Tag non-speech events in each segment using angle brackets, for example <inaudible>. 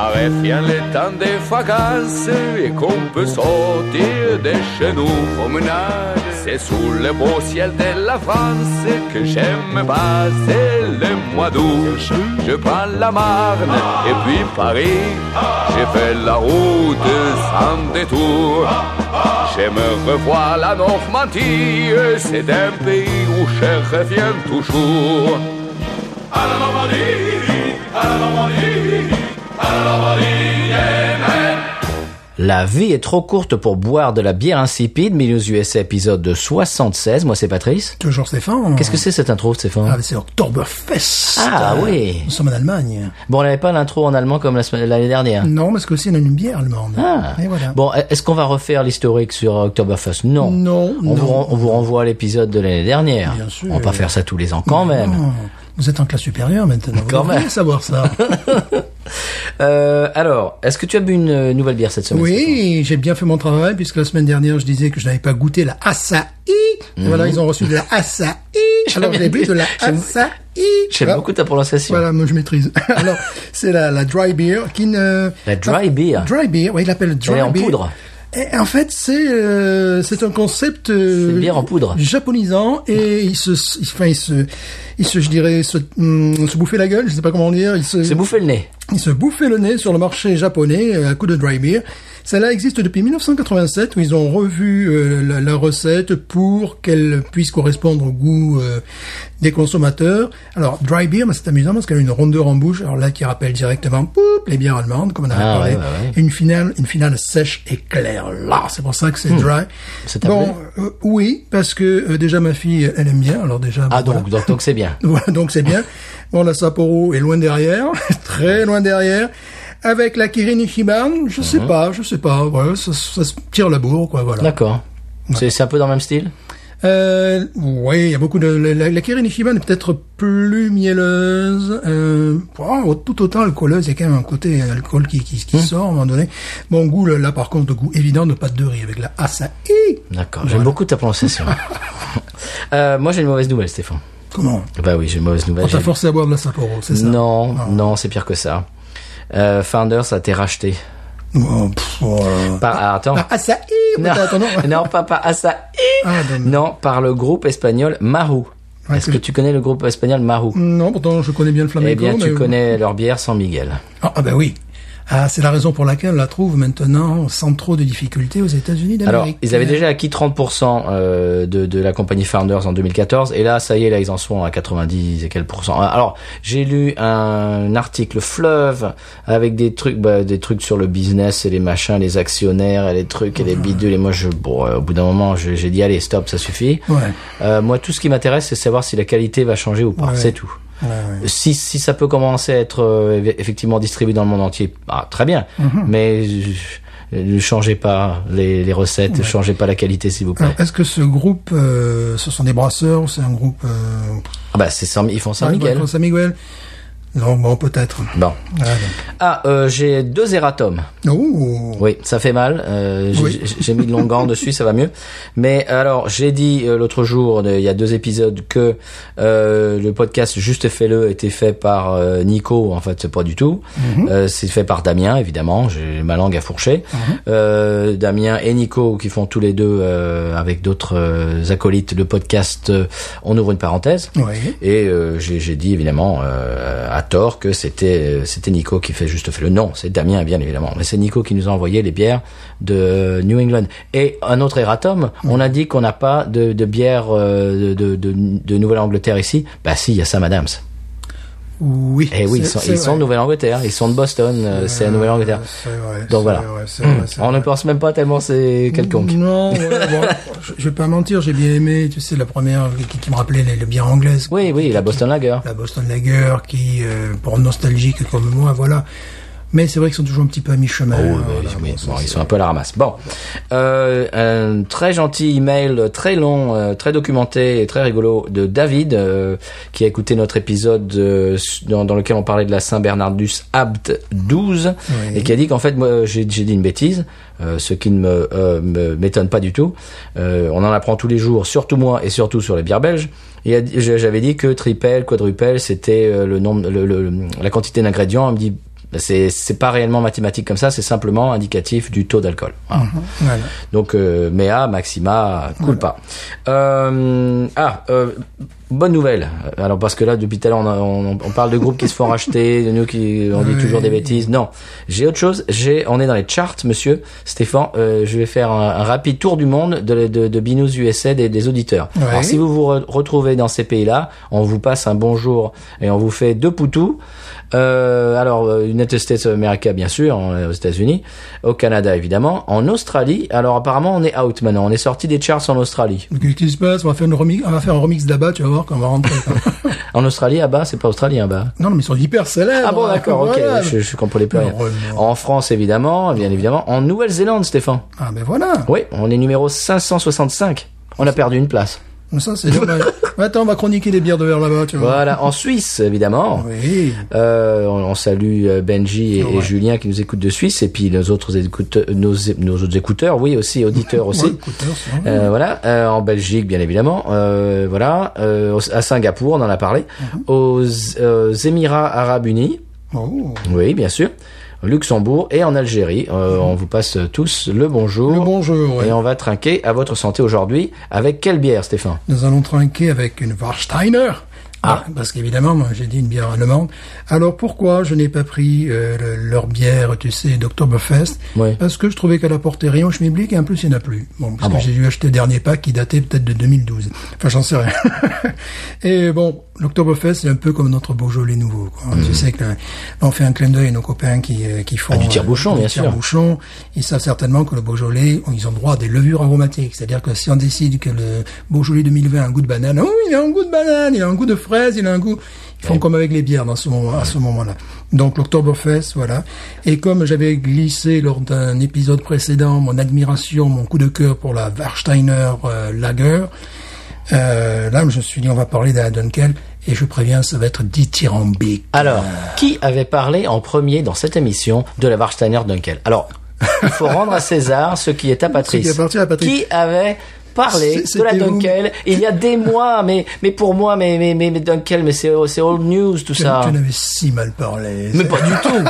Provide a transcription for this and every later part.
Car vient le temps des vacances et qu'on peut sortir de chez nous promenade. C'est sous le beau ciel de la France que j'aime passer le mois d'août. Je prends la Marne et puis Paris. J'ai fait la route sans détour. J'aime revoir la Normandie, c'est un pays où je reviens toujours. À la Normandie, à la Normandie. La vie est trop courte pour boire de la bière insipide. Binous USA épisode de 76. Moi, c'est Patrice. Toujours Stéphane. Qu'est-ce que c'est cette intro, Stéphane? Ah, c'est Oktoberfest. Ah, oui. Nous sommes en Allemagne. Bon, on n'avait pas l'intro en allemand comme l'année dernière. Non, parce qu'aussi on a une bière allemande. Ah. Et voilà. Bon, est-ce qu'on va refaire l'historique sur Oktoberfest? Non. Non, On, Vous, non. ren- on vous renvoie à l'épisode de l'année dernière. Bien sûr. On va pas faire ça tous les ans quand même. Vous êtes en classe supérieure maintenant. Quand Vous même. savoir ça. <laughs> <laughs> Euh, alors, est-ce que tu as bu une euh, nouvelle bière cette semaine oui, j'ai bien fait mon travail puisque la semaine dernière je disais que je n'avais pas goûté la Asahi. Voilà, ils ont reçu de la Asahi. <laughs> Alors j'ai bu de la Asahi. J'aime beaucoup ta prononciation. Voilà, moi je maîtrise. <laughs> Alors, c'est la, la dry beer qui ne... La dry beer. Dry beer, oui, il l'appelle dry Elle est en beer. poudre. Et en fait, c'est euh, c'est un concept euh, bière en poudre. japonisant et il se, il- enfin il se, il se, je dirais, se, hum, se bouffait la gueule, je sais pas comment dire, il se, C'est bouffer le nez. il se bouffait le nez sur le marché japonais euh, à coup de dry beer. Celle-là existe depuis 1987 où ils ont revu euh, la, la recette pour qu'elle puisse correspondre au goût euh, des consommateurs. Alors dry beer, mais c'est amusant parce qu'elle a une rondeur en bouche, alors là qui rappelle directement poup, les bières allemandes comme on avait Ah, parlé, ouais, ouais, ouais. Et une finale, une finale sèche et claire. Là, c'est pour ça que c'est dry. Hmm. Ça t'a Bon, euh, oui, parce que euh, déjà ma fille, elle aime bien. Alors déjà, Ah donc, donc, donc c'est bien. <laughs> voilà, donc c'est bien. <laughs> Bon, la Sapporo est loin derrière, <laughs> très loin derrière. Avec la Kirin Ichiban, je Mhm. sais pas, je sais pas. Ouais, ça, ça se tire la bourre, quoi, voilà. D'accord. C'est c'est un peu dans le même style? Euh, oui, il y a beaucoup de... La, la, Kirin Ichiban est peut-être plus mielleuse, euh, oh, tout autant alcooleuse. Il y a quand même un côté alcool qui, qui, Mhm. sort à un moment donné. Bon goût, là, par contre, goût évident de pâte de riz avec la Asahi. D'accord. J'aime beaucoup ta prononciation. <laughs> euh, moi, j'ai une mauvaise nouvelle, Stéphane. Comment? Bah oui, j'ai une mauvaise nouvelle. On t'a forcé à boire de la Sapporo, c'est ça? Non, Ah. non, c'est pire que ça. Euh, Founders a été racheté. Oh, pff, oh, Par, ah, attends. Asahi non, non. pas par Asahi. Ah, Non, par le groupe espagnol Maru. Ouais, Est-ce que que je- tu connais le groupe espagnol Maru? Non, pourtant je connais bien le flamenco. Eh bien, tu mais- connais leur bière San Miguel. Ah, ah ben oui. Ah, c'est la raison pour laquelle on la trouve maintenant sans trop de difficultés aux États-Unis Alors, d'Amérique. ils avaient déjà acquis 30% euh, de, de la compagnie Founders en 2014, et là, ça y est, là, ils en sont à 90 et quelques pourcents. Alors, j'ai lu un article fleuve avec des trucs, bah, des trucs sur le business et les machins, les actionnaires et les trucs et les bidules. Et moi, je, bon, euh, au bout d'un moment, j'ai dit allez, stop, ça suffit. Ouais. Euh, moi, tout ce qui m'intéresse, c'est savoir si la qualité va changer ou pas. Ouais. C'est tout. Ouais, ouais. Si, si ça peut commencer à être euh, eff- effectivement distribué dans le monde entier, ah, très bien. Mhm. Mais euh, ne changez pas les, les recettes, ne changez pas la qualité, s'il vous plaît. Est-ce que ce groupe, euh, ce sont des brasseurs ou c'est un groupe... Euh, Ah bah c'est ils font San Miguel. San Miguel Non, bon, peut-être. Bon. Voilà. Ah, euh, j'ai deux erratums. Oh Oui, ça fait mal. Euh, j'ai- Oui. Mis de longs <laughs> gants dessus, ça va mieux. Mais alors, j'ai dit euh, l'autre jour, il y a deux épisodes, que le podcast Juste fais-le était fait par Nico. En fait, c'est pas du tout. Euh, c'est fait par Damien, évidemment. J'ai ma langue à fourcher. Euh, Damien et Nico qui font tous les deux avec d'autres acolytes le podcast. on ouvre une parenthèse. Oui. Et j'ai dit évidemment euh, tort que c'était euh, c'était Nico qui fait juste le nom, c'est Damien bien évidemment, mais c'est Nico qui nous a envoyé les bières de New England. Et un autre erratum, on a dit qu'on n'a pas de, de bière euh, de, de, de, de Nouvelle-Angleterre ici. Bah si, il y a Sam Adams. Oui. Eh oui, ils sont, ils sont de Nouvelle-Angleterre, ils sont de Boston, euh, c'est la Nouvelle-Angleterre. Donc voilà. vrai, vrai, <clears throat> On ne pense même pas tellement c'est quelconque. Non, ouais, bon, <laughs> je, je vais pas mentir, j'ai bien aimé, tu sais, la première qui, qui me rappelait les, les bières anglaises. Oui, oui, la Boston Lager. La Boston Lager, qui, euh, pour nostalgique comme moi, voilà. Mais c'est vrai qu'ils sont toujours un petit peu à mi-chemin. Oh, Voilà, oui, oui, bon, ça, bon, ils sont un peu à la ramasse. Bon, euh, un très gentil email, très long, euh, très documenté et très rigolo de David, euh, qui a écouté notre épisode euh, dans, dans lequel on parlait de la Saint Bernardus Abt 12 Oui. et qui a dit qu'en fait, moi, j'ai dit une bêtise, euh, ce qui ne me euh, m'étonne pas du tout. Euh, on en apprend tous les jours, surtout moi et surtout sur les bières belges. J'avais dit que triple, quadruple, c'était euh, le nombre, le, le- la quantité d'ingrédients. Elle me dit c'est c'est pas réellement mathématique comme ça, c'est simplement indicatif du taux d'alcool. Voilà. Voilà. Donc euh, Mea, Maxima, coule pas. Euh, ah, euh, bonne nouvelle. Alors parce que là depuis tout à l'heure on, a- on, on parle de groupes qui se font racheter, de nous qui on dit Oui. toujours des bêtises. Non, j'ai autre chose. J'ai, on est dans les charts, monsieur Stéphane. Euh, je vais faire un, un rapide tour du monde de, de, de Binous USA des, des auditeurs. Alors si vous vous re- retrouvez dans ces pays-là, on vous passe un bonjour et on vous fait deux poutous. Euh, alors, euh, United States of America, bien sûr, aux États-Unis, au Canada, évidemment, en Australie. Alors, apparemment, on est out maintenant. On est sorti des charts en Australie. Qu'est-ce qui se passe? On va, faire une remix, on va faire un remix là-bas, tu vas voir quand on va rentrer. <laughs> En Australie, à bas, c'est pas australien, bas. non, non, mais ils sont hyper célèbres. Ah bon, d'accord, ok. Voilà. Je, je comprenais plus rien. En France, évidemment, bien évidemment. En Nouvelle-Zélande, Stéphane. Ah, ben voilà. Oui, on est numéro 565. On a perdu une place. Ça, c'est. Attends, on va chroniquer les bières de verre là-bas, tu vois. Voilà, en Suisse, évidemment. Oui. Euh, on, on salue euh, Benji et. Julien qui nous écoutent de Suisse et puis nos autres écouteurs, nos, nos autres écouteurs, oui aussi auditeurs aussi. Ouais, écouteurs. Euh, voilà, euh, en Belgique bien évidemment, voilà, à Singapour on en a parlé, Mhm. aux euh, Émirats Arabes Unis, Oh. oui bien sûr, Luxembourg et en Algérie. Euh, On vous passe tous le bonjour. Mhm. Le bonjour, ouais. Et on va trinquer à votre santé aujourd'hui avec quelle bière, Stéphane? Nous allons trinquer avec une Warsteiner. Ah. Parce qu'évidemment, moi, j'ai dit une bière allemande. Alors pourquoi je n'ai pas pris euh, le- leur bière, tu sais, d'Oktoberfest Oui. Parce que je trouvais qu'elle apportait rien au schmilblick et en plus il n'y en a plus. Bon, parce Ah que bon j'ai dû acheter le dernier pack qui datait peut-être de 2012. Enfin, j'en sais rien. <laughs> et bon, l'Oktoberfest c'est un peu comme notre Beaujolais nouveau. Quoi. Tu sais que là, on fait un clin d'œil à nos copains qui, euh, qui font. Ah, du tire-bouchon, euh, du bien sûr. tire-bouchon. Ils savent certainement que le Beaujolais, ils ont droit à des levures aromatiques. C'est-à-dire que si on décide que le Beaujolais 2020 a un goût de banane, oh, il a un goût de banane, il a un goût de fraise, il a un goût... Ils font comme avec les bières dans ce moment, à ce moment-là. Donc l'Oktoberfest, voilà. Et comme j'avais glissé lors d'un épisode précédent mon admiration, mon coup de cœur pour la Warsteiner euh, Lager, euh, là je me suis dit on va parler de la Dunkel et je préviens ça va être dithyrambique. Alors, qui avait parlé en premier dans cette émission de la Warsteiner Dunkel? Alors, il faut rendre à César ce qui est à Patrice. qui appartient à Patrice. Qui avait parlé C'est- de la Dunkel il y a des <laughs> mois, mais mais pour moi, mais mais mais, mais Dunkel, mais c'est c'est old news tout Tu, ça. tu en avais si mal parlé. Mais pas du <laughs> tout.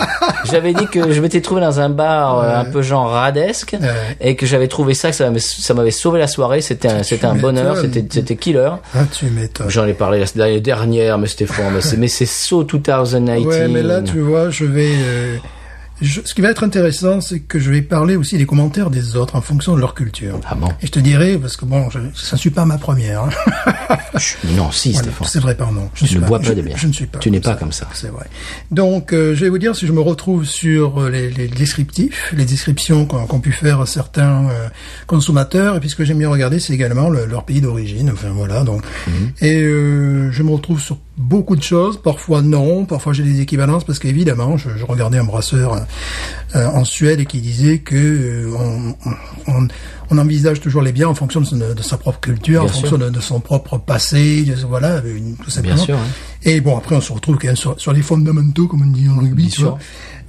J'avais dit que je m'étais trouvé dans un bar euh, un peu genre radesque Ouais. et que j'avais trouvé ça que ça m'avait- ça m'avait sauvé la soirée. C'était un c'était un bonheur. C'était c'était killer. Ah, tu m'étonnes. J'en ai parlé la- l'année dernière, mais Stéphane, mais c'est mais c'est so 2018. <laughs> Ouais, mais là, tu vois, je vais. euh, je- ce qui va être intéressant, c'est que je vais parler aussi des commentaires des autres en fonction de leur culture. Ah bon Et je te dirai, parce que bon, je, ça ne suis pas ma première. hein. Non, si, Voilà, Stéphane. c'est vrai, pardon. Je Tu ne bois pas de bière. Je ne suis pas. Tu n'es pas comme ça. C'est vrai. Donc, euh, je vais vous dire si je me retrouve sur euh, les, les descriptifs, les descriptions qu'ont qu'ont pu faire certains euh, consommateurs. Et puis, ce que j'aime bien regarder, c'est également le- leur pays d'origine. Enfin, voilà. Donc, Mhm. et euh, je me retrouve sur beaucoup de choses. Parfois non, parfois j'ai des équivalences parce qu'évidemment, je, je regardais un brasseur euh, en Suède et qui disait que euh, on, on, on envisage toujours les biens en fonction de, son- de sa propre culture, Bien en sûr. fonction de, de son propre passé, de- voilà, euh, tout simplement. sûr, hein. Et bon, après, on se retrouve quand même sur, sur les fondamentaux, comme on dit en rugby, Bien tu vois. sûr.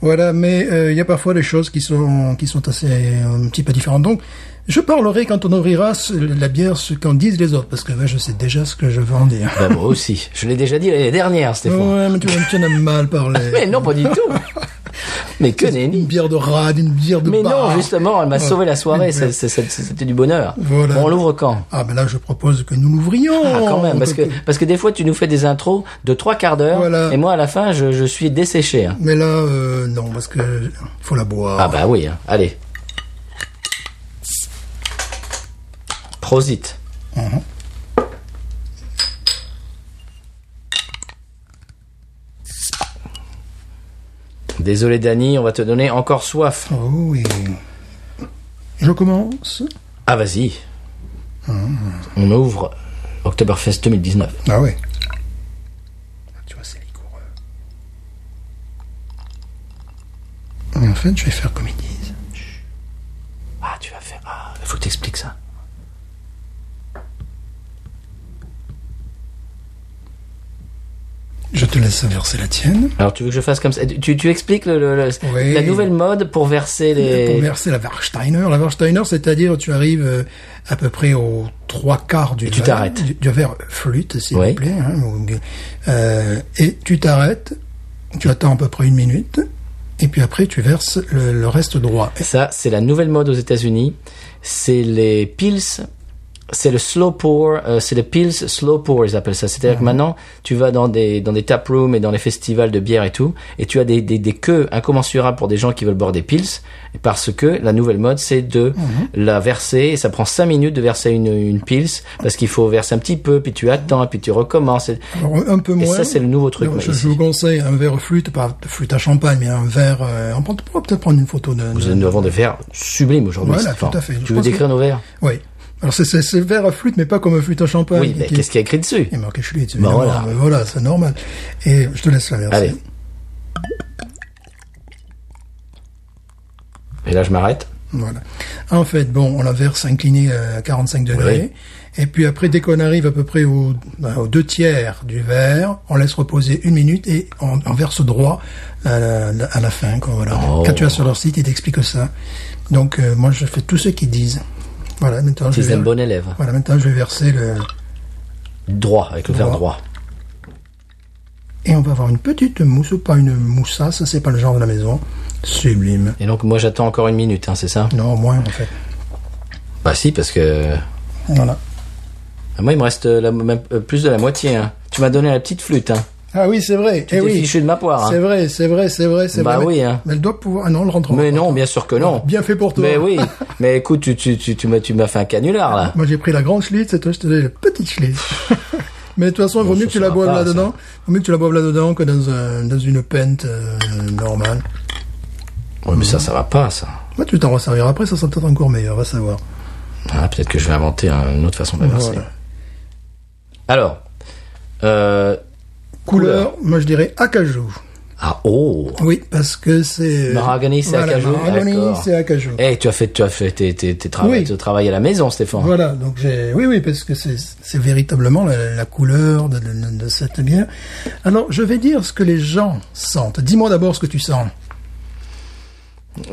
Voilà, mais euh, il y a parfois des choses qui sont qui sont assez euh, un petit peu différentes. Donc, je parlerai quand on ouvrira la bière ce qu'en disent les autres, parce que ouais, je sais déjà ce que je veux en dire. Bah, moi aussi. Je l'ai déjà dit l'année dernière, Stéphane. Ouais, mais tu, tu en as mal parlé. <laughs> Mais non, pas du tout. mais que Une nenni. bière de rade, une bière de Mais bar. non, justement, elle m'a Ouais. sauvé la soirée. Une C'était du bonheur. Voilà. Bon, on l'ouvre quand? Ah ben là, je propose que nous l'ouvrions. Ah, quand même, parce que, parce que des fois, tu nous fais des intros de trois quarts d'heure, Voilà. et moi, à la fin, je, je suis desséché. hein. Mais là, euh, non, parce que faut la boire. Ah bah oui, hein. allez. Prosit. Désolé Dany, on va te donner encore soif. Oh oui. Je commence. Ah vas-y. On ouvre Oktoberfest 2019. Ah ouais. Tu vois, c'est liquoreux. Et en fait, je vais faire comme ils disent. Ah tu vas faire... Ah, il faut que t'expliques ça. Je te laisse verser la tienne. Alors tu veux que je fasse comme ça? Tu, tu expliques le, le- le- Oui. la nouvelle mode pour verser les... Pour verser la Warsteiner. La Warsteiner, c'est-à-dire tu arrives euh, à peu près aux trois quarts du Et tu verre, t'arrêtes. Du, du verre flûte, s'il Oui. vous plaît. hein, euh, et tu t'arrêtes, tu attends à peu près une minute, et puis après tu verses le, le reste droit. Ça, c'est la nouvelle mode aux États-Unis. C'est les pills. C'est le slow pour, euh, c'est le pills slow pour, ils appellent ça. C'est-à-dire que maintenant, tu vas dans des dans des tap rooms et dans les festivals de bière et tout, et tu as des des, des queues incommensurables pour des gens qui veulent boire des pills, parce que la nouvelle mode, c'est de la verser. Et ça prend cinq minutes de verser une une pills, parce qu'il faut verser un petit peu, puis tu attends, puis tu recommences. Et, Alors, un peu et moins. ça, c'est le nouveau truc. Non, je, je vous conseille un verre flûte, pas flûte à champagne, mais un verre. Euh, on peut peut-être prendre une photo de. Nous de- avons des verres sublimes aujourd'hui. Voilà, tout à fait. Je Tu veux pense décrire que- nos verres? Oui. Alors c'est c'est c'est verre à flûte, mais pas comme un flûte à champagne. Oui, mais qui- qu'est-ce qu'il y a écrit dessus Il est marqué Schlitz, Bah évidemment. voilà. Mais voilà, c'est normal. Et je te laisse la verser. Allez. Et là, je m'arrête. Voilà. En fait, bon, on la verse inclinée à 45 degrés. Et puis après, dès qu'on arrive à peu près au, ben, aux deux tiers du verre, on laisse reposer une minute et on, on verse droit à la, à la fin. Quoi, voilà. Oh. Quand tu vas sur leur site, ils t'expliquent ça. Donc euh, moi, je fais tout ce qu'ils disent. Voilà, maintenant, vais, un bon élève. voilà, maintenant je vais verser le... Droit, avec le verre Droit. Et on va avoir une petite mousse, pas une moussasse, c'est pas le genre de la maison. Sublime. Et donc, moi, j'attends encore une minute, hein, c'est ça? Non, moins en fait. Bah si, parce que... Voilà. Ah, Moi, il me reste la, euh, plus de la moitié. hein. Tu m'as donné la petite flûte. Hein. Ah oui, c'est vrai. Tu eh oui. fichu de ma poire. C'est Hein. vrai, c'est vrai, c'est vrai, c'est Bah vrai. oui, hein. Mais elle doit pouvoir. Ah non, elle rentre. Mais non, bien sûr que non. Bien fait pour toi. Mais oui. <laughs> Mais écoute, tu, tu, tu, tu m'as tu m'as fait un canular, là. Moi, j'ai pris la grande Schlitz et toi, je te donne la petite Schlitz. <laughs> Mais de toute façon, il vaut mieux que tu la boives là-dedans. vaut mieux que tu la boives là-dedans que dans, un, dans une pente euh, normale. Ouais, mais ça, ça va pas, ça. Moi, tu t'en resserviras après, ça sera peut-être encore meilleur, va savoir. Ah, Peut-être que je vais inventer un- une autre façon de la verser. Voilà. Alors, euh, Couleur, moi, je dirais acajou. ah, oh Oui, parce que c'est... Mahogany, c'est voilà, acajou D'accord. c'est acajou. Eh, tu as fait, tu as fait tes, tes, tes travaux, Oui. tu travailles à la maison, Stéphane. Voilà, donc j'ai, oui, oui, parce que c'est, c'est véritablement la, la couleur de, de- de cette bière. Alors, je vais dire ce que les gens sentent. Dis-moi d'abord ce que tu sens.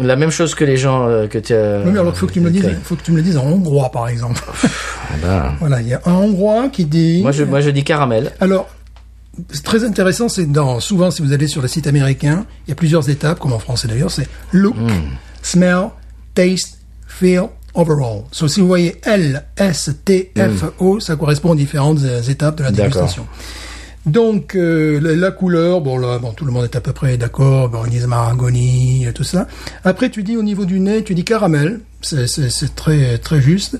La même chose que les gens euh, que tu as. oui, mais alors, faut que tu me le dises, faut que tu me le dises en hongrois, par exemple. Ah ben, voilà, il y a un hongrois qui dit. moi, je, moi, je dis caramel. Alors, très intéressant, c'est dans, souvent, si vous allez sur le site américain, il y a plusieurs étapes, comme en français d'ailleurs, c'est look, Hmm. smell, taste, feel, overall. So, si vous voyez L, S, T, F, O, ça correspond aux différentes euh, étapes de la Hmm. Dégustation. Donc, euh, la, la couleur, bon là, bon, tout le monde est à peu près d'accord, bon, ils mahagoni, et tout ça. Après, tu dis au niveau du nez, tu dis caramel, c'est, c'est, c'est très, très juste.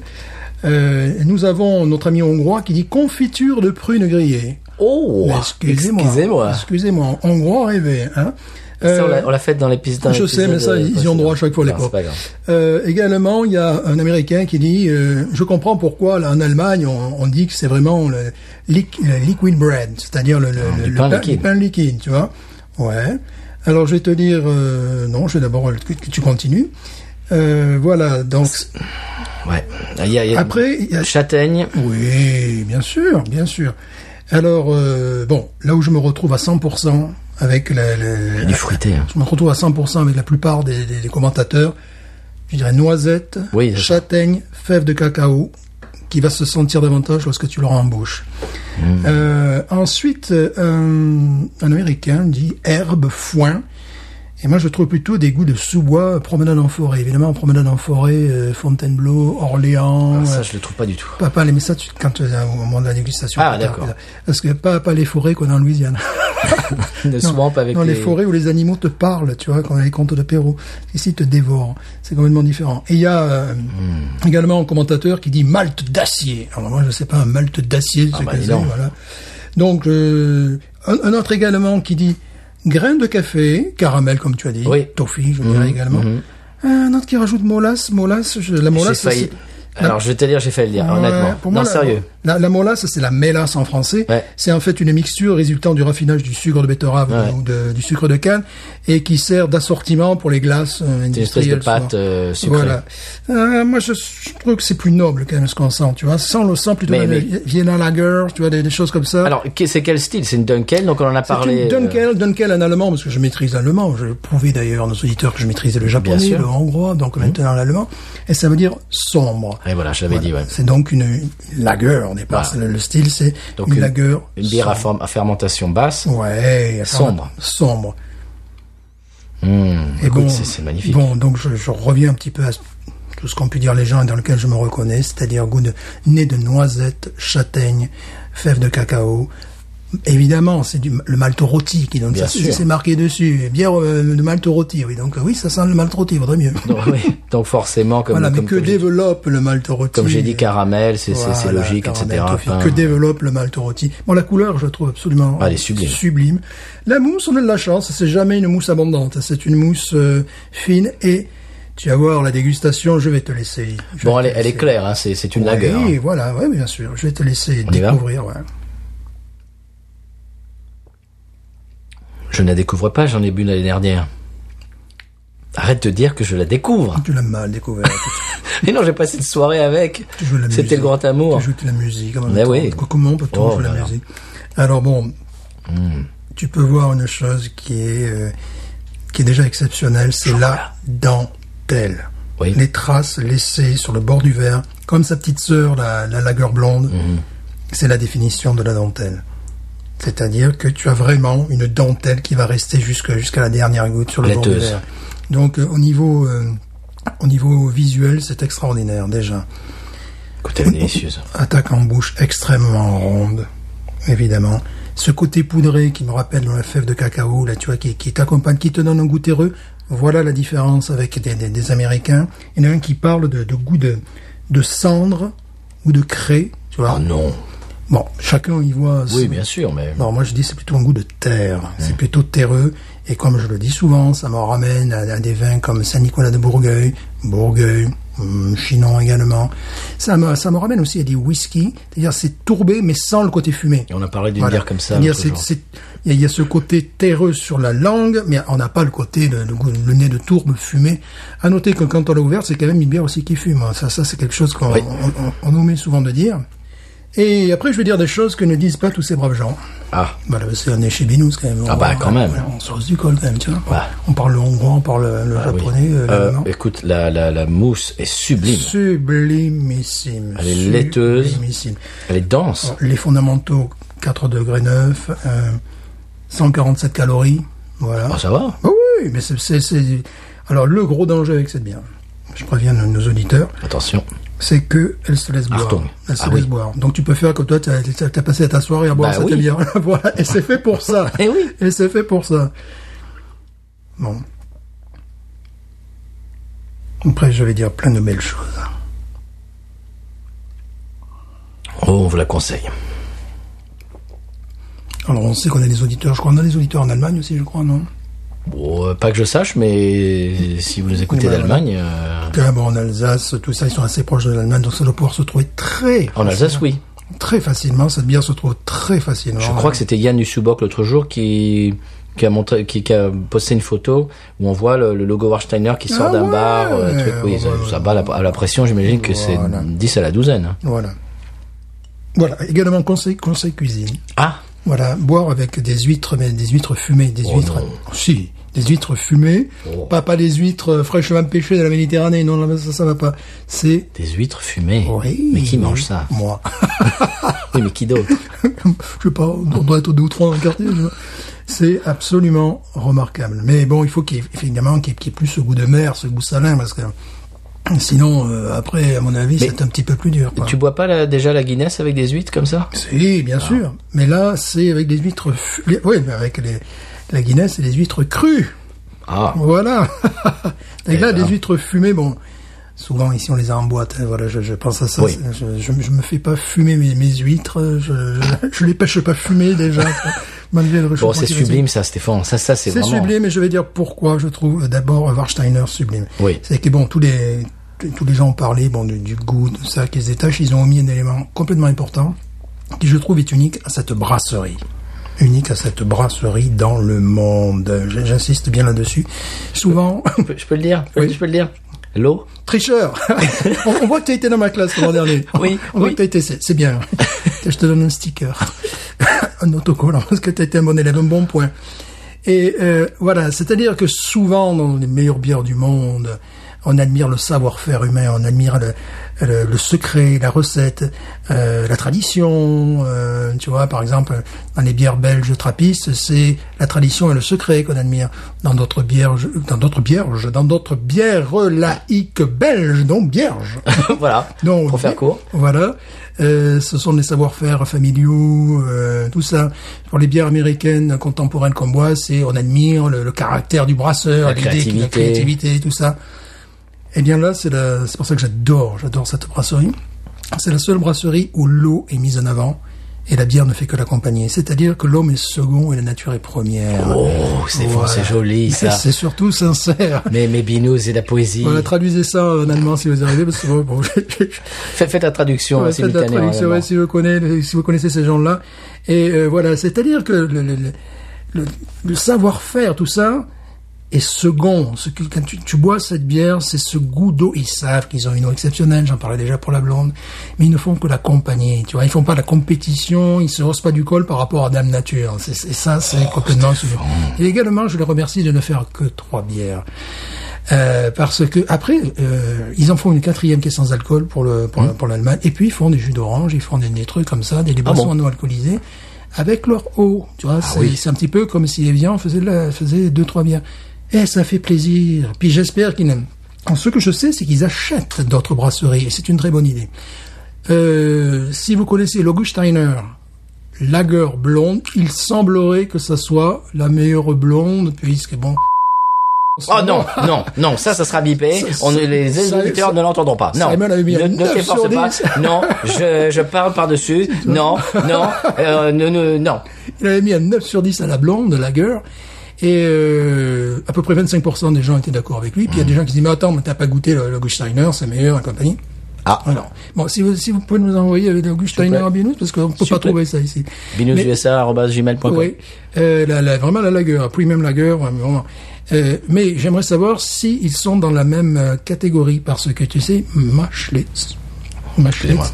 Euh, nous avons notre ami hongrois qui dit confiture de prunes grillées. Oh Excusez-moi. Excusez-moi. Excusez-moi. Hongrois rêvé, hein. Ça, on Euh, l'a- on l'a fait dans l'épisode. je sais, mais ça, ils y ont droit à chaque fois, les pauvres. pas grave. euh, également, il y a un Américain qui dit, euh, je comprends pourquoi là, en Allemagne on, on dit que c'est vraiment le, le liquid bread, c'est-à-dire le, le, Ah, le- pain pain, liquide. pain liquide, tu vois. Ouais. Alors je vais te dire, euh, non, je vais d'abord que, que tu continues. Euh, voilà. Donc Ouais. Il y a, il y a- après, il y a Châtaigne. Oui, bien sûr, bien sûr. Alors, euh, bon, là où je me retrouve à 100% avec la, la- Du fruité. hein. je me retrouve à 100% avec la plupart des, des- des commentateurs, je dirais noisette, Oui, c'est ça. châtaigne, fève de cacao, qui va se sentir davantage lorsque tu l'auras en bouche. Mmh. Euh, ensuite, euh, un, un Américain dit herbe, foin. Et moi, je trouve plutôt des goûts de sous-bois, promenade en forêt. Évidemment, promenade en forêt, euh, Fontainebleau, Orléans, Ah, ça, euh, je le trouve pas du tout. pas, pas les, mais ça, tu- quand es au moment de la dégustation. Ah, d'accord. Parce que pas, pas les forêts qu'on a en Louisiane. <laughs> Le Non, swamp avec non, les... les... forêts où les animaux te parlent, tu vois, quand on a les contes de Perrault. Ici, ils te dévorent. C'est complètement différent. Et il y a euh, Hmm. également un commentateur qui dit malte d'acier. Alors moi, je sais pas un malte d'acier, Ah bah, voilà. Donc, euh, un, un autre également qui dit graines de café, caramel comme tu as dit, Oui. Mhm. toffee, je dirais également. Un autre qui rajoute molasse, molasse, je- la molasse. J'ai failli- Alors, je vais te dire, j'ai failli le dire, Ouais, honnêtement. pour non, moi, la- sérieux. La, la molasse, c'est la mélasse en français. Ouais. C'est en fait une mixture résultant du raffinage du sucre de betterave Ouais. ou de- du sucre de canne et qui sert d'assortiment pour les glaces euh, C'est une espèce de industrielles. pâte euh, sucrée. Voilà. Euh, moi, je, je trouve que c'est plus noble quand même ce qu'on sent, tu vois. Sans le sang plutôt Mais- mais- Vienna Lager, tu vois, des, des choses comme ça. Alors, c'est quel style? C'est une Dunkel, donc on en a C'est parlé. une euh, Dunkel, Dunkel en allemand, parce que je maîtrise l'allemand. Je prouvais d'ailleurs à nos auditeurs que je maîtrisais le japonais, le hongrois, donc maintenant l'allemand. Et ça veut dire sombre. Et voilà, je l'avais dit, ouais. C'est donc une, une lager au départ. Voilà. C'est Le, le style, c'est une, une- lager. Une bière à, sombre. forme- à fermentation basse. Ouais. Sombre. Sombre. Mmh, Et écoute, bon, c'est- magnifique. Bon, donc je, je reviens un petit peu à tout ce qu'ont pu dire les gens et dans lequel je me reconnais, c'est-à-dire goût de nez de noisette, châtaigne, fèves de cacao. Évidemment, c'est du le malt rôti qui donne Bien ça. C'est marqué dessus. Bière euh, de malt rôti, oui. Donc euh, oui, ça sent le malt rôti, vaudrait mieux. Donc, <laughs> oui. Donc forcément, comme, voilà, mais comme, que comme développe le malt rôti comme j'ai dit, caramel, c'est Voilà, logique, caramel, etc. Que développe le malt rôti. Bon, la couleur, je la trouve absolument Ah, elle est sublime. sublime. La mousse, on a de la chance. C'est jamais une mousse abondante. C'est une mousse euh, fine et tu vas voir la dégustation. Je vais te laisser. je Bon, vais elle te est, elle est laisser. claire, hein, c'est une Oui, lager. hein. voilà, ouais, bien sûr. Je vais te laisser On découvrir. ouais. Je ne la découvre pas, j'en ai bu l'année dernière. Arrête de dire que je la découvre. Tu l'as mal découvert. <laughs> Mais non, j'ai passé une soirée avec. Tu joues de la C'était musique. le grand amour. Tu joues de la musique. Comment, Mais peut-on- oui. comment peut-on Oh jouer de là la. Hmm. musique? Alors bon, tu peux voir une chose qui est euh, qui est déjà exceptionnelle, c'est la dentelle. Oui. Les traces laissées sur le bord du verre, comme sa petite sœur, la, la lager blonde, Hmm. c'est la définition de la dentelle. C'est-à-dire que tu as vraiment une dentelle qui va rester jusque- jusqu'à la dernière goutte sur le bord du Laiteuse. verre. Donc euh, au niveau euh, au niveau visuel, c'est extraordinaire déjà est délicieuse. attaque en bouche extrêmement ronde, évidemment. Ce côté poudré qui me rappelle dans la fève de cacao, là, tu vois, qui, qui t'accompagne, qui te donne un goût terreux. Voilà la différence avec des, des, des Américains. Il y en a un qui parle de, de goût de, de cendre ou de craie, tu vois. Oh non. Bon, chacun y voit. Oui, bien sûr, mais. non, moi je dis c'est plutôt un goût de terre. C'est plutôt terreux. Et comme je le dis souvent, ça me ramène à, à des vins comme Saint-Nicolas de Bourgueil, Bourgueil, hum, Chinon également. Ça me, ça me ramène aussi à des whisky. C'est-à-dire c'est tourbé mais sans le côté fumé. Et on a parlé d'une Voilà. bière comme ça. Il y, a- il y a ce côté terreux sur la langue, mais on n'a pas le côté, le, le, goût- le nez de tourbe fumé. À noter que quand on l'a ouverte, c'est quand même une bière aussi qui fume. Ça, ça c'est quelque chose qu'on Oui. on, on- on nous met souvent de dire. Et après, je vais dire des choses que ne disent pas tous ces braves gens. Ah, Voilà, c'est on est chez Binous quand même. Ah bah, On- quand même. ouais, On sort du col quand même, tu vois. Ouais. On parle le hongrois, on parle le, le ah japonais, euh, Euh, écoute, la, la, la mousse est sublime. Sublimissime. Elle est laiteuse. Sublimissime. Elle est dense. Les fondamentaux, 4 degrés 9, euh, 147 calories. Voilà. Ah, ça va Bah oui, mais c'est, Alors, le gros danger avec cette bière, je préviens nos, nos auditeurs, Attention. C'est que elle se laisse boire. Elle se Ah laisse oui. boire. Donc tu peux faire comme toi, tu as, passé ta soirée à boire Bah cette oui. bière. <laughs> voilà, et c'est fait pour ça. <laughs> Eh oui. Et c'est fait pour ça. Bon. Après, je vais dire plein de belles choses. Oh, on vous la conseille. Alors, on sait qu'on a des auditeurs. Je crois qu'on a des auditeurs en Allemagne aussi, je crois, non? Bon, euh, pas que je sache, mais si vous nous écoutez Bah, d'Allemagne, euh, Bon, en Alsace, tout ça, ils sont assez proches de l'Allemagne, donc ça doit pouvoir se trouver très en Alsace, oui. très facilement. Cette bière se trouve très facilement. Je crois que c'était Yann Nussubok l'autre jour qui qui a montré, qui, qui a posté une photo où on voit le, le logo Warsteiner qui sort Ah d'un ouais, bar, euh, truc, oui, ouais, ça, bat la- à la pression, j'imagine que c'est Voilà. 10 à la douzaine. hein. Voilà. Voilà. Également, conseil, conseil cuisine. Ah, Voilà, boire avec des huîtres, mais des huîtres fumées, des Oh huîtres. non. Si, des huîtres fumées, Oh. pas pas des huîtres euh, fraîchement pêchées de la Méditerranée. Non, ça, ça va pas. C'est des huîtres fumées. oui. Mais qui mange ça? Moi. <laughs> Oui, mais qui d'autre? Je sais pas, on doit être deux ou trois dans le quartier. C'est absolument remarquable. Mais bon, il faut qu'il y ait, évidemment qu'il y ait- qu'il y ait plus ce goût de mer, ce goût salin, parce que sinon, euh, après, à mon avis, c'est un petit peu plus dur. quoi. Tu bois pas la- déjà la Guinness avec des huîtres comme ça? Si, bien sûr. Mais là, c'est avec des huîtres... fu- les- Oui, mais avec les, la Guinness et les huîtres crues. Ah, Voilà. <laughs> Et là, Eh ben. des huîtres fumées, bon, souvent ici on les a en boîte. hein, voilà, je, je pense à ça. Oui. Je, je, je me fais pas fumer mes, mes huîtres. Je, les pêche pas fumées déjà. <laughs> malgré le Bon, c'est sublime, ça, Stéphane. Ça, ça, c'est C'est vraiment. sublime, et je vais dire pourquoi je trouve euh, d'abord Warsteiner sublime. Oui. C'est que bon, tous les tous- les gens ont parlé bon du, du goût, de ça, qu'ils détachent, ils ont omis un élément complètement important qui je trouve est unique à cette brasserie. Unique à cette brasserie dans le monde. J'insiste bien là-dessus. Souvent, Je peux, je peux le dire Oui. Je peux le dire L'eau tricheur. <laughs> on, voit que tu as été dans ma classe l'an dernier. Oui, On voit oui. que tu as été, c'est c'est bien. je te donne un sticker. <laughs> un autocollant, parce que tu as été un bon élève, un bon point. Et euh, voilà, c'est-à-dire que souvent, dans les meilleures bières du monde, on admire le savoir-faire humain, on admire le, le, le secret, la recette, euh, la tradition. euh, tu vois, par exemple, dans les bières belges trappistes, c'est la tradition et le secret qu'on admire. Dans d'autres bières, dans d'autres bières, dans d'autres bières laïques belges, donc bierges. <laughs> Voilà. Donc, Pour faire court. Voilà. Euh, ce sont des savoir-faire familiaux, euh, tout ça. Pour les bières américaines contemporaines comme moi, c'est on admire le, le caractère du brasseur, l'idée, la créativité, tout ça. Eh bien là, c'est la- c'est pour ça que j'adore, j'adore cette brasserie. C'est la seule brasserie où l'eau est mise en avant et la bière ne fait que l'accompagner. C'est-à-dire que l'homme est second et la nature est première. Oh, Stéphane, Voilà. c'est joli, ça. C'est surtout sincère. Mais, mais Binous, c'est de la poésie. Voilà, traduisez ça en allemand si vous arrivez, parce que bon, bon, je- je- Faites, faites la traduction Ouais, euh, faites la traduction, ouais, si vous connaissez, si vous connaissez ces gens-là. Et euh, voilà, c'est-à-dire que le, le- le savoir-faire, tout ça, est second. Ce que, quand tu, tu bois cette bière, c'est ce goût d'eau. Ils savent qu'ils ont une eau exceptionnelle. J'en parlais déjà pour la blonde, mais ils ne font que l'accompagner. Tu vois, ils font pas la compétition. Ils se haussent pas du col par rapport à Dame Nature. C'est c'est ça, c'est complètement. sublime. Et également, je les remercie de ne faire que trois bières. Euh, parce que après, euh, ils en font une quatrième qui est sans alcool pour le pour, pour l'Allemagne. Et puis ils font des jus d'orange, ils font des, des trucs comme ça, des, des boissons bon? non alcoolisées avec leur eau. Tu vois, c'est oui. c'est un petit peu comme si Evian faisait la, faisait deux trois bières. Et ça fait plaisir. Puis j'espère qu'ils n'aiment. En ce que je sais, c'est qu'ils achètent d'autres brasseries et c'est une très bonne idée. Euh, si vous connaissez l'Augustiner Lager blonde, il semblerait que ça soit la meilleure blonde puisque bon. Oh non, non, non, ça, ça sera bipé. Ça- On, les ça- auditeurs ça- ne l'entendront pas. Non, ne, ne 9 t'efforce sur pas. 10. Non, je, je parle par-dessus. <laughs> Non, non, euh, ne- ne- non. Il avait mis un 9 sur 10 à la blonde, Lager. Et euh, à peu près 25% des gens étaient d'accord avec lui. Puis il y a des gens qui disent mais attends, mais t'as pas goûté le, le c'est meilleur et compagnie. Ah, Alors, bon, si vous, si vous pouvez nous envoyer le Gutsteiner plaît. à Binous, parce qu'on peut S'il pas trouver ça ici. Binoususa.gmail.com. Oui, euh, la, la, vraiment la lager, la premium lager, vraiment. Euh, mais j'aimerais savoir si ils sont dans la même euh, catégorie parce que tu sais, Machlitz, Machlitz,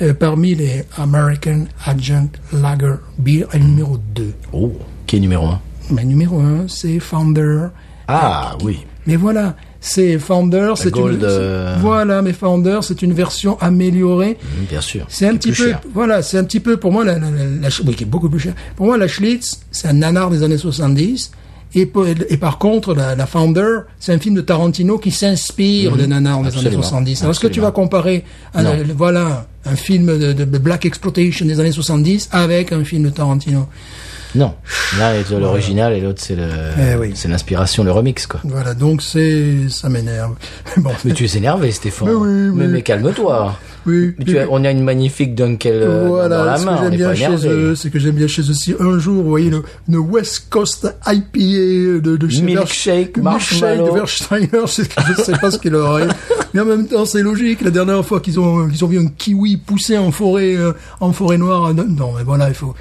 euh, parmi les American Agent Lager Beer est numéro 2. Oh, qui est numéro 1 Mais numéro 1, c'est Founder. Ah, oui. Mais voilà, c'est Founder, c'est une euh, voilà, mais Founder, c'est une version améliorée. Mm, Bien sûr. C'est un petit peu, cher. voilà, c'est un petit peu pour moi la, la, la, la- oui, qui est beaucoup plus cher. Pour moi, la Schlitz, c'est un nanar des années 70. Et, et par contre, la, la Founder, c'est un film de Tarantino qui s'inspire de nanar des années Absolument. 70. Alors, est-ce que tu vas comparer, un, euh, voilà, un film de, de Black Exploitation des années 70 avec un film de Tarantino? Non. L'un est l'original et l'autre c'est le, Eh oui. c'est l'inspiration, le remix, quoi. Voilà, donc c'est, ça m'énerve. <laughs> bon, Mais tu es énervé, Stéphane. Mais oui, mais, oui. mais calme-toi. oui. Mais tu as- on a une magnifique Dunkel euh, Voilà, dans la ce main, que on j'aime bien chez eux, c'est que j'aime bien chez eux. Si un jour, vous voyez, le, le West Coast IPA de, de chez Milkshake, Versch- marshmallow. de Versteiner, <laughs> que je sais pas ce qu'il aurait. Mais en même temps, c'est logique. La dernière fois qu'ils ont, qu'ils ont vu un kiwi pousser en forêt, euh, en forêt noire, euh, non, mais voilà, il faut,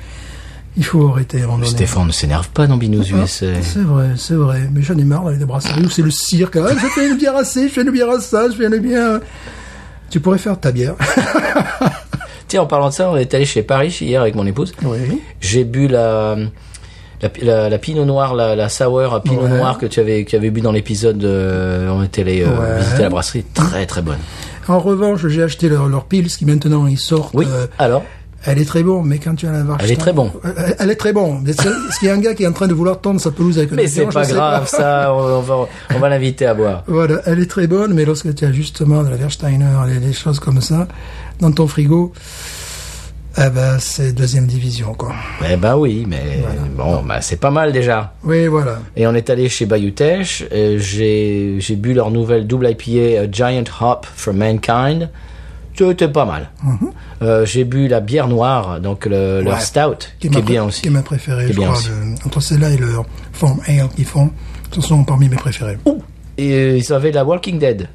il faut arrêter donné. Stéphane ne s'énerve pas dans Binous Ah, USA. C'est vrai, c'est vrai. Mais j'en ai marre d'aller des brasseries où c'est le cirque. Ah, je fais une bière à ci, je fais une bière à ça, je fais une bière. Tu pourrais faire ta bière. <laughs> Tiens, en parlant de ça, on est allé chez Paris hier avec mon épouse. oui. J'ai bu la, la, la, la Pinot Noir, la, la Sour à Pinot Ouais. Noir que tu avais, que tu avais bu dans l'épisode, euh, on était allé euh, Ouais. visiter la brasserie. Très très bonne. En revanche, j'ai acheté leur, leur pils qui maintenant ils sortent. Oui. euh, Alors, elle est très bonne, mais quand tu as la vache. Elle est très bon. Elle, elle est très bon. Est-ce qu'il y a un gars qui est en train de vouloir tendre sa pelouse avec un mais c'est pas grave, ça, on, va, on va l'inviter à boire. Voilà, elle est très bonne, mais lorsque tu as justement de la Versteiner, des, des choses comme ça, dans ton frigo, eh ben, c'est deuxième division, quoi. Eh ben oui, mais bon, bah, c'est pas mal déjà. Oui, voilà. Et on est allé chez Bayutech. euh, J'ai bu leur nouvelle double IPA euh, Giant Hop for Mankind. C'était pas mal. Euh, J'ai bu la bière noire, donc le, leur stout, qui, est bien aussi. Qui est ma préférée, je crois. entre celle-là et leur Farm Ale qu'ils font, ce sont parmi mes préférés. Et ils avaient la Walking Dead,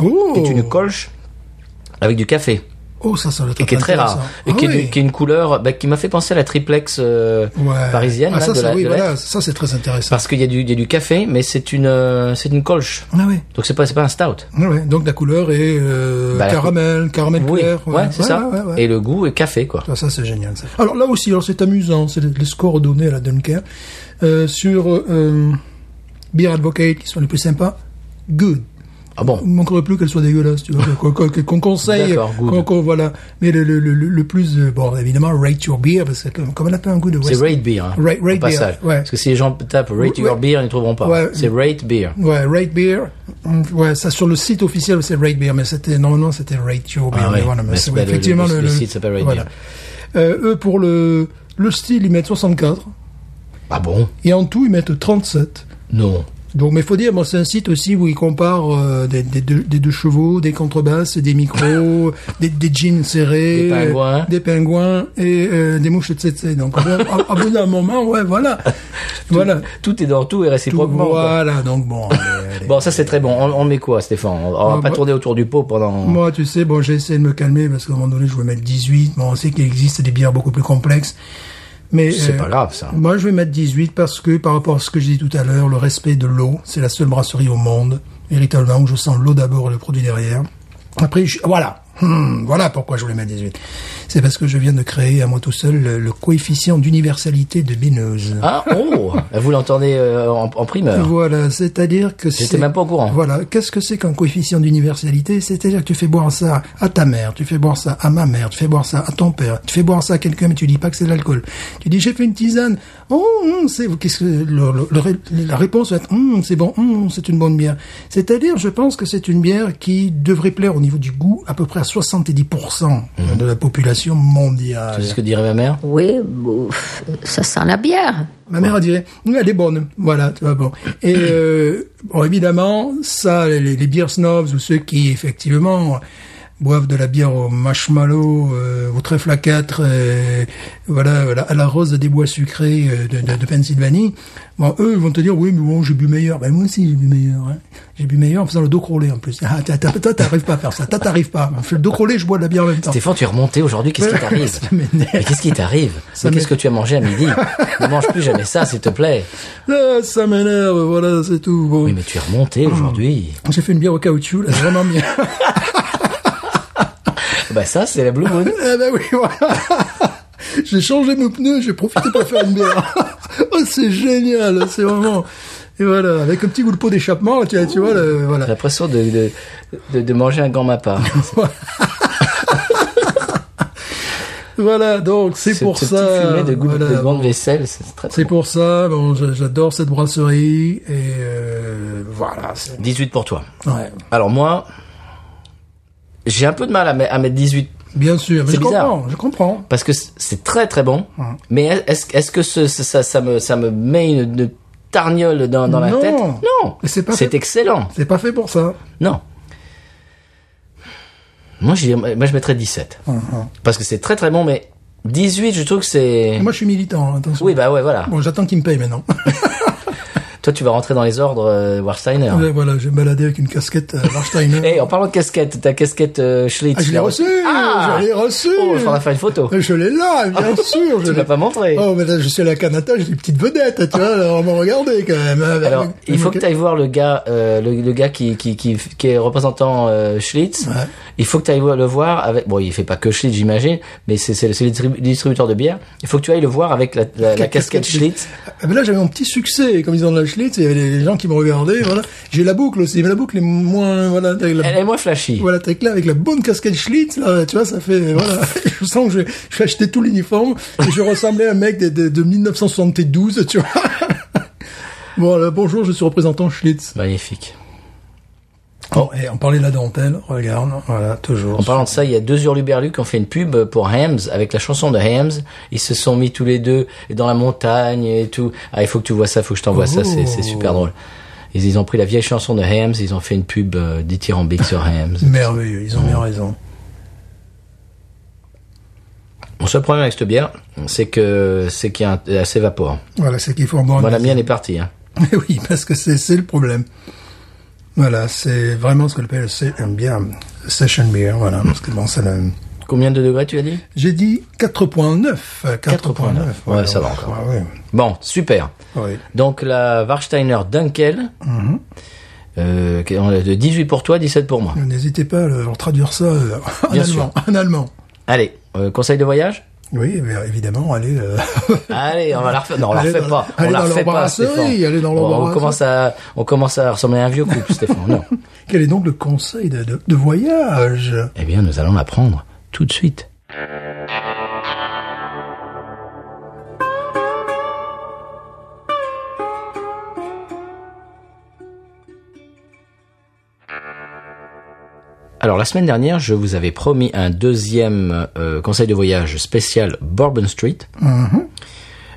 Oh, qui est une colche avec du café, oh ça, ça et qui est très rare, et Ah qui, est, oui. qui est une couleur bah, qui m'a fait penser à la triplex euh, Ouais. parisienne Ah, là, ça, de ça, la- oui, de voilà, l'Est. ça c'est très intéressant. parce qu'il y a du, il y a du café, mais c'est une, euh, c'est une colche. Ah oui. Donc c'est pas, c'est pas un stout. Ah donc la couleur est euh, Bah, caramel, caramel Oui, clair. ouais, c'est ça. ouais. Et le goût est café, quoi. Ça, ça, c'est génial. Ça. Alors là aussi, alors c'est amusant, c'est les, scores donnés à la Dunker sur Beer Advocate qui sont les plus sympas. Good. Ah bon. Il ne manquerait plus qu'elle soit dégueulasse, tu vois, <laughs> qu'on- qu'on qu'on conseille, qu'on- voilà. Mais le, le, le, le plus, euh, bon, évidemment, rate your beer, parce que comme, elle a pas un goût de C'est rate beer. Hein, Rate- beer, ouais. Parce que si les gens tapent rate your beer, ils ne trouveront pas. Ouais. C'est rate beer. Ouais, rate beer. Ouais, ça sur le site officiel c'est rate beer, mais c'était normalement c'était rate your beer. Ah mais ouais, voilà, mais pas le- effectivement le- le site s'appelle Rate voilà. Euh, eux pour le le style ils mettent 64 Ah bon? Et en tout ils mettent 37. Non. Donc, mais faut dire, bon, c'est un site aussi où ils comparent euh, des, des deux, des deux chevaux, des contrebasses, des micros, <laughs> des, des jeans serrés, Des pingouins. euh, des pingouins et euh, des mouches tsetse. Donc, à, bout d'un moment, ouais, voilà, <laughs> voilà, Tout est dans tout et Tout- réciproquement. quoi. voilà. Donc bon, <laughs> allez, allez. Bon, ça c'est très bon. On, on met quoi, Stéphane? On, on va Ah, pas tourner autour du pot pendant. Moi, tu sais, bon, j'ai essayé de me calmer parce qu'à un moment donné, je voulais mettre 18. Bon, on sait qu'il existe des bières beaucoup plus complexes. Mais C'est euh, pas grave, ça. Moi, je vais mettre 18 parce que par rapport à ce que j'ai dit tout à l'heure, le respect de l'eau, c'est la seule brasserie au monde, véritablement, où je sens l'eau d'abord et le produit derrière. Après, je- voilà. Hmm, voilà pourquoi je voulais mettre 18. C'est parce que je viens de créer à moi tout seul le, le coefficient d'universalité de Béneuse. Ah, oh <laughs> Vous l'entendez euh, en, en primeur. Voilà, c'est-à-dire que c'est... J'étais même pas au courant. Voilà, qu'est-ce que c'est qu'un coefficient d'universalité? C'est-à-dire que tu fais boire ça à ta mère, tu fais boire ça à ma mère, tu fais boire ça à ton père, tu fais boire ça à quelqu'un, mais tu dis pas que c'est de l'alcool. Tu dis j'ai fait une tisane, oh, hum, c'est qu'est-ce que le- le- le- la réponse va être hum, c'est bon, hum, c'est une bonne bière. C'est-à-dire, je pense que c'est une bière qui devrait plaire au niveau du goût à peu près à 70% de la population mondiale. C'est ce que dirait ma mère. Oui, ça sent la bière. Ma mère a dit, elle est bonne. Voilà, tu vois, bon. Et, euh, bon, évidemment, ça, les, les bières snobs ou ceux qui, effectivement, boivent de la bière au marshmallow, euh, au trèfle à quatre, euh, voilà, voilà, à la rose des bois sucrés euh, de, de, de Pennsylvanie. Bon, eux, ils vont te dire, oui, mais bon, j'ai bu meilleur. Ben, moi aussi, j'ai bu meilleur. Hein. J'ai bu meilleur en faisant le dos crawlé, en plus. <laughs> Ah, toi, t'arrives pas à faire ça. Toi, t'arrives pas. On fait le dos crawlé, je bois de la bière en même temps. Stéphane, tu es remonté aujourd'hui. Qu'est-ce qui <laughs> t'arrive. Mais qu'est-ce qui t'arrive qu'est-ce que tu as mangé à midi <laughs> Ne mange plus jamais ça, s'il te plaît. Ah, ça m'énerve, voilà, c'est tout. Bon. Oui, mais tu es remonté aujourd'hui. J'ai fait une bière au caoutchouc, là, vraiment bien. Bah ça, c'est la Blue Moon. <laughs> Eh ben oui, voilà. <laughs> J'ai changé mes pneus, j'ai profité pour faire une bière. <laughs> oh, c'est génial, c'est vraiment... Et voilà, avec un petit goût de pot d'échappement, tu, tu vois, le- J'ai voilà. l'impression de, de, de, de manger un grand mappa. Voilà, donc c'est Ce- pour ce ça... petit fumet de, goût voilà, de grande vaisselle, c'est très, C'est pour ça, bon, j'adore cette brasserie, et euh, voilà. c'est- 18 pour toi. Ouais, Alors moi, j'ai un peu de mal à, à mettre 18 bien sûr, mais C'est je bizarre. comprends, je comprends. parce que c'est très très bon. Mais est-ce est-ce que ce, ça, ça me ça me met une, une tarniole dans, dans la Non. tête? Non. C'est excellent. C'est pas fait pour ça. Non. Moi, je, moi, je mettrais 17. Parce que c'est très très bon, mais 18, je trouve que c'est... Moi, je suis militant, attention. Oui, bah ouais, voilà. Bon, j'attends qu'il me paye maintenant. <laughs> Toi, tu vas rentrer dans les ordres euh, Warsteiner. Ouais, voilà, j'ai baladé avec une casquette euh, Warsteiner. <laughs> Eh, en parlant de casquette, ta casquette euh, Schlitz. Ah, je tu l'ai l'as reçu, Ah je l'ai reçu. Oh, je faudra faire une photo. Je l'ai là, <laughs> bien sûr. Tu je ne l'ai l'as pas montré. Oh, mais là, je suis à Canada, j'ai des petites vedettes, tu vois, alors on m'a regardé quand même. hein, Alors, avec- il faut que tu ailles voir le gars, euh, le, le gars qui, qui, qui, qui est représentant Schlitz. Ouais. Il faut que tu ailles le voir avec. Bon, il fait pas que Schlitz, j'imagine, mais c'est c'est le distribu- distributeur de bière. Il faut que tu ailles le voir avec la, la, la casquette casquette Schlitz. Ah, mais là, j'avais mon petit succès, comme ils ont la Schlitz, il y avait les gens qui me regardaient, voilà. J'ai la boucle aussi, mais la boucle est moins, voilà, la, Elle est moins flashy. voilà, t'es là avec la bonne casquette Schlitz, là, tu vois, ça fait, voilà. <laughs> je sens que je, je vais acheter tout l'uniforme, et je ressemblais à un mec de, de, de 1972, tu vois. <laughs> bon, là, bonjour, je suis représentant Schlitz. Magnifique. Bon, et on parlait de la dentelle, regarde, voilà, toujours. En parlant de ça, il y a deux hurluberlus qui ont fait une pub pour Hams avec la chanson de Hams. Ils se sont mis tous les deux dans la montagne et tout. Ah, il faut que tu vois ça, il faut que je t'envoie ça, c'est super drôle. Ils, ils ont pris la vieille chanson de Hams, ils ont fait une pub euh, dithyrambique sur Hams. <laughs> Merveilleux, ils ont bien raison. Mon seul problème avec cette bière, c'est que c'est qu'il y a un- assez vapeur. Voilà, c'est qu'il faut en boire. Moi, la mienne est partie. Hein. <laughs> oui, parce que c'est le problème. Voilà, c'est vraiment ce qu'on appelle un bien session beer, voilà, parce que bon, ça Combien de degrés tu as dit? J'ai dit 4.9. euh, 4.9. Ouais, ça va encore. Ouais, ouais. Bon, super. Ouais. Donc la Warsteiner Dunkel, euh, qui- on a de 18 pour toi, 17 pour moi. N'hésitez pas à leur traduire ça euh, en Bien allemand. En allemand. Allez, euh, conseil de voyage? Oui, mais évidemment, allez. euh, <laughs> Allez, on va la refaire. Non, on la refait dans- pas. On la refait pas, Stéphane. allez dans Bon, on commence à, on commence à ressembler à un vieux couple, <laughs> Stéphane. Non. Quel est donc le conseil de, de, de voyage? Eh bien, nous allons l'apprendre tout de suite. Alors la semaine dernière, je vous avais promis un deuxième euh, conseil de voyage spécial Bourbon Street.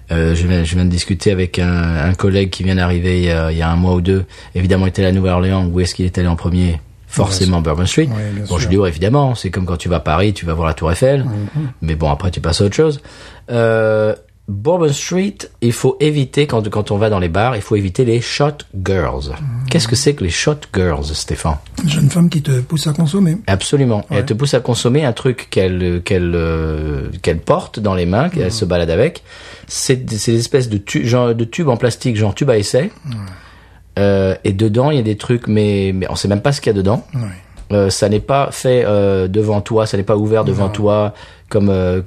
Euh, je, viens, je viens de discuter avec un, un collègue qui vient d'arriver il, y a- il y a un mois ou deux. Évidemment, il était à Nouvelle-Orléans. Où est-ce qu'il est allé en premier Forcément Bourbon Street. Oui, bon, je lui dis, ouais, évidemment, c'est comme quand tu vas à Paris, tu vas voir la Tour Eiffel. Mhm. Mais bon, après, tu passes à autre chose. Euh, Bourbon Street, il faut éviter, quand, quand on va dans les bars, il faut éviter les shot girls. Qu'est-ce que c'est que les shot girls, Stéphane? Une jeune femme qui te pousse à consommer. Absolument. Ouais. Elle te pousse à consommer un truc qu'elle qu'elle euh, qu'elle porte dans les mains, qu'elle se balade avec. C'est des espèces de, tu, genre, de tubes en plastique, genre tube à essai. Euh, et dedans, il y a des trucs, mais, mais on sait même pas ce qu'il y a dedans. Euh, ça n'est pas fait euh, devant toi, ça n'est pas ouvert devant toi comme euh,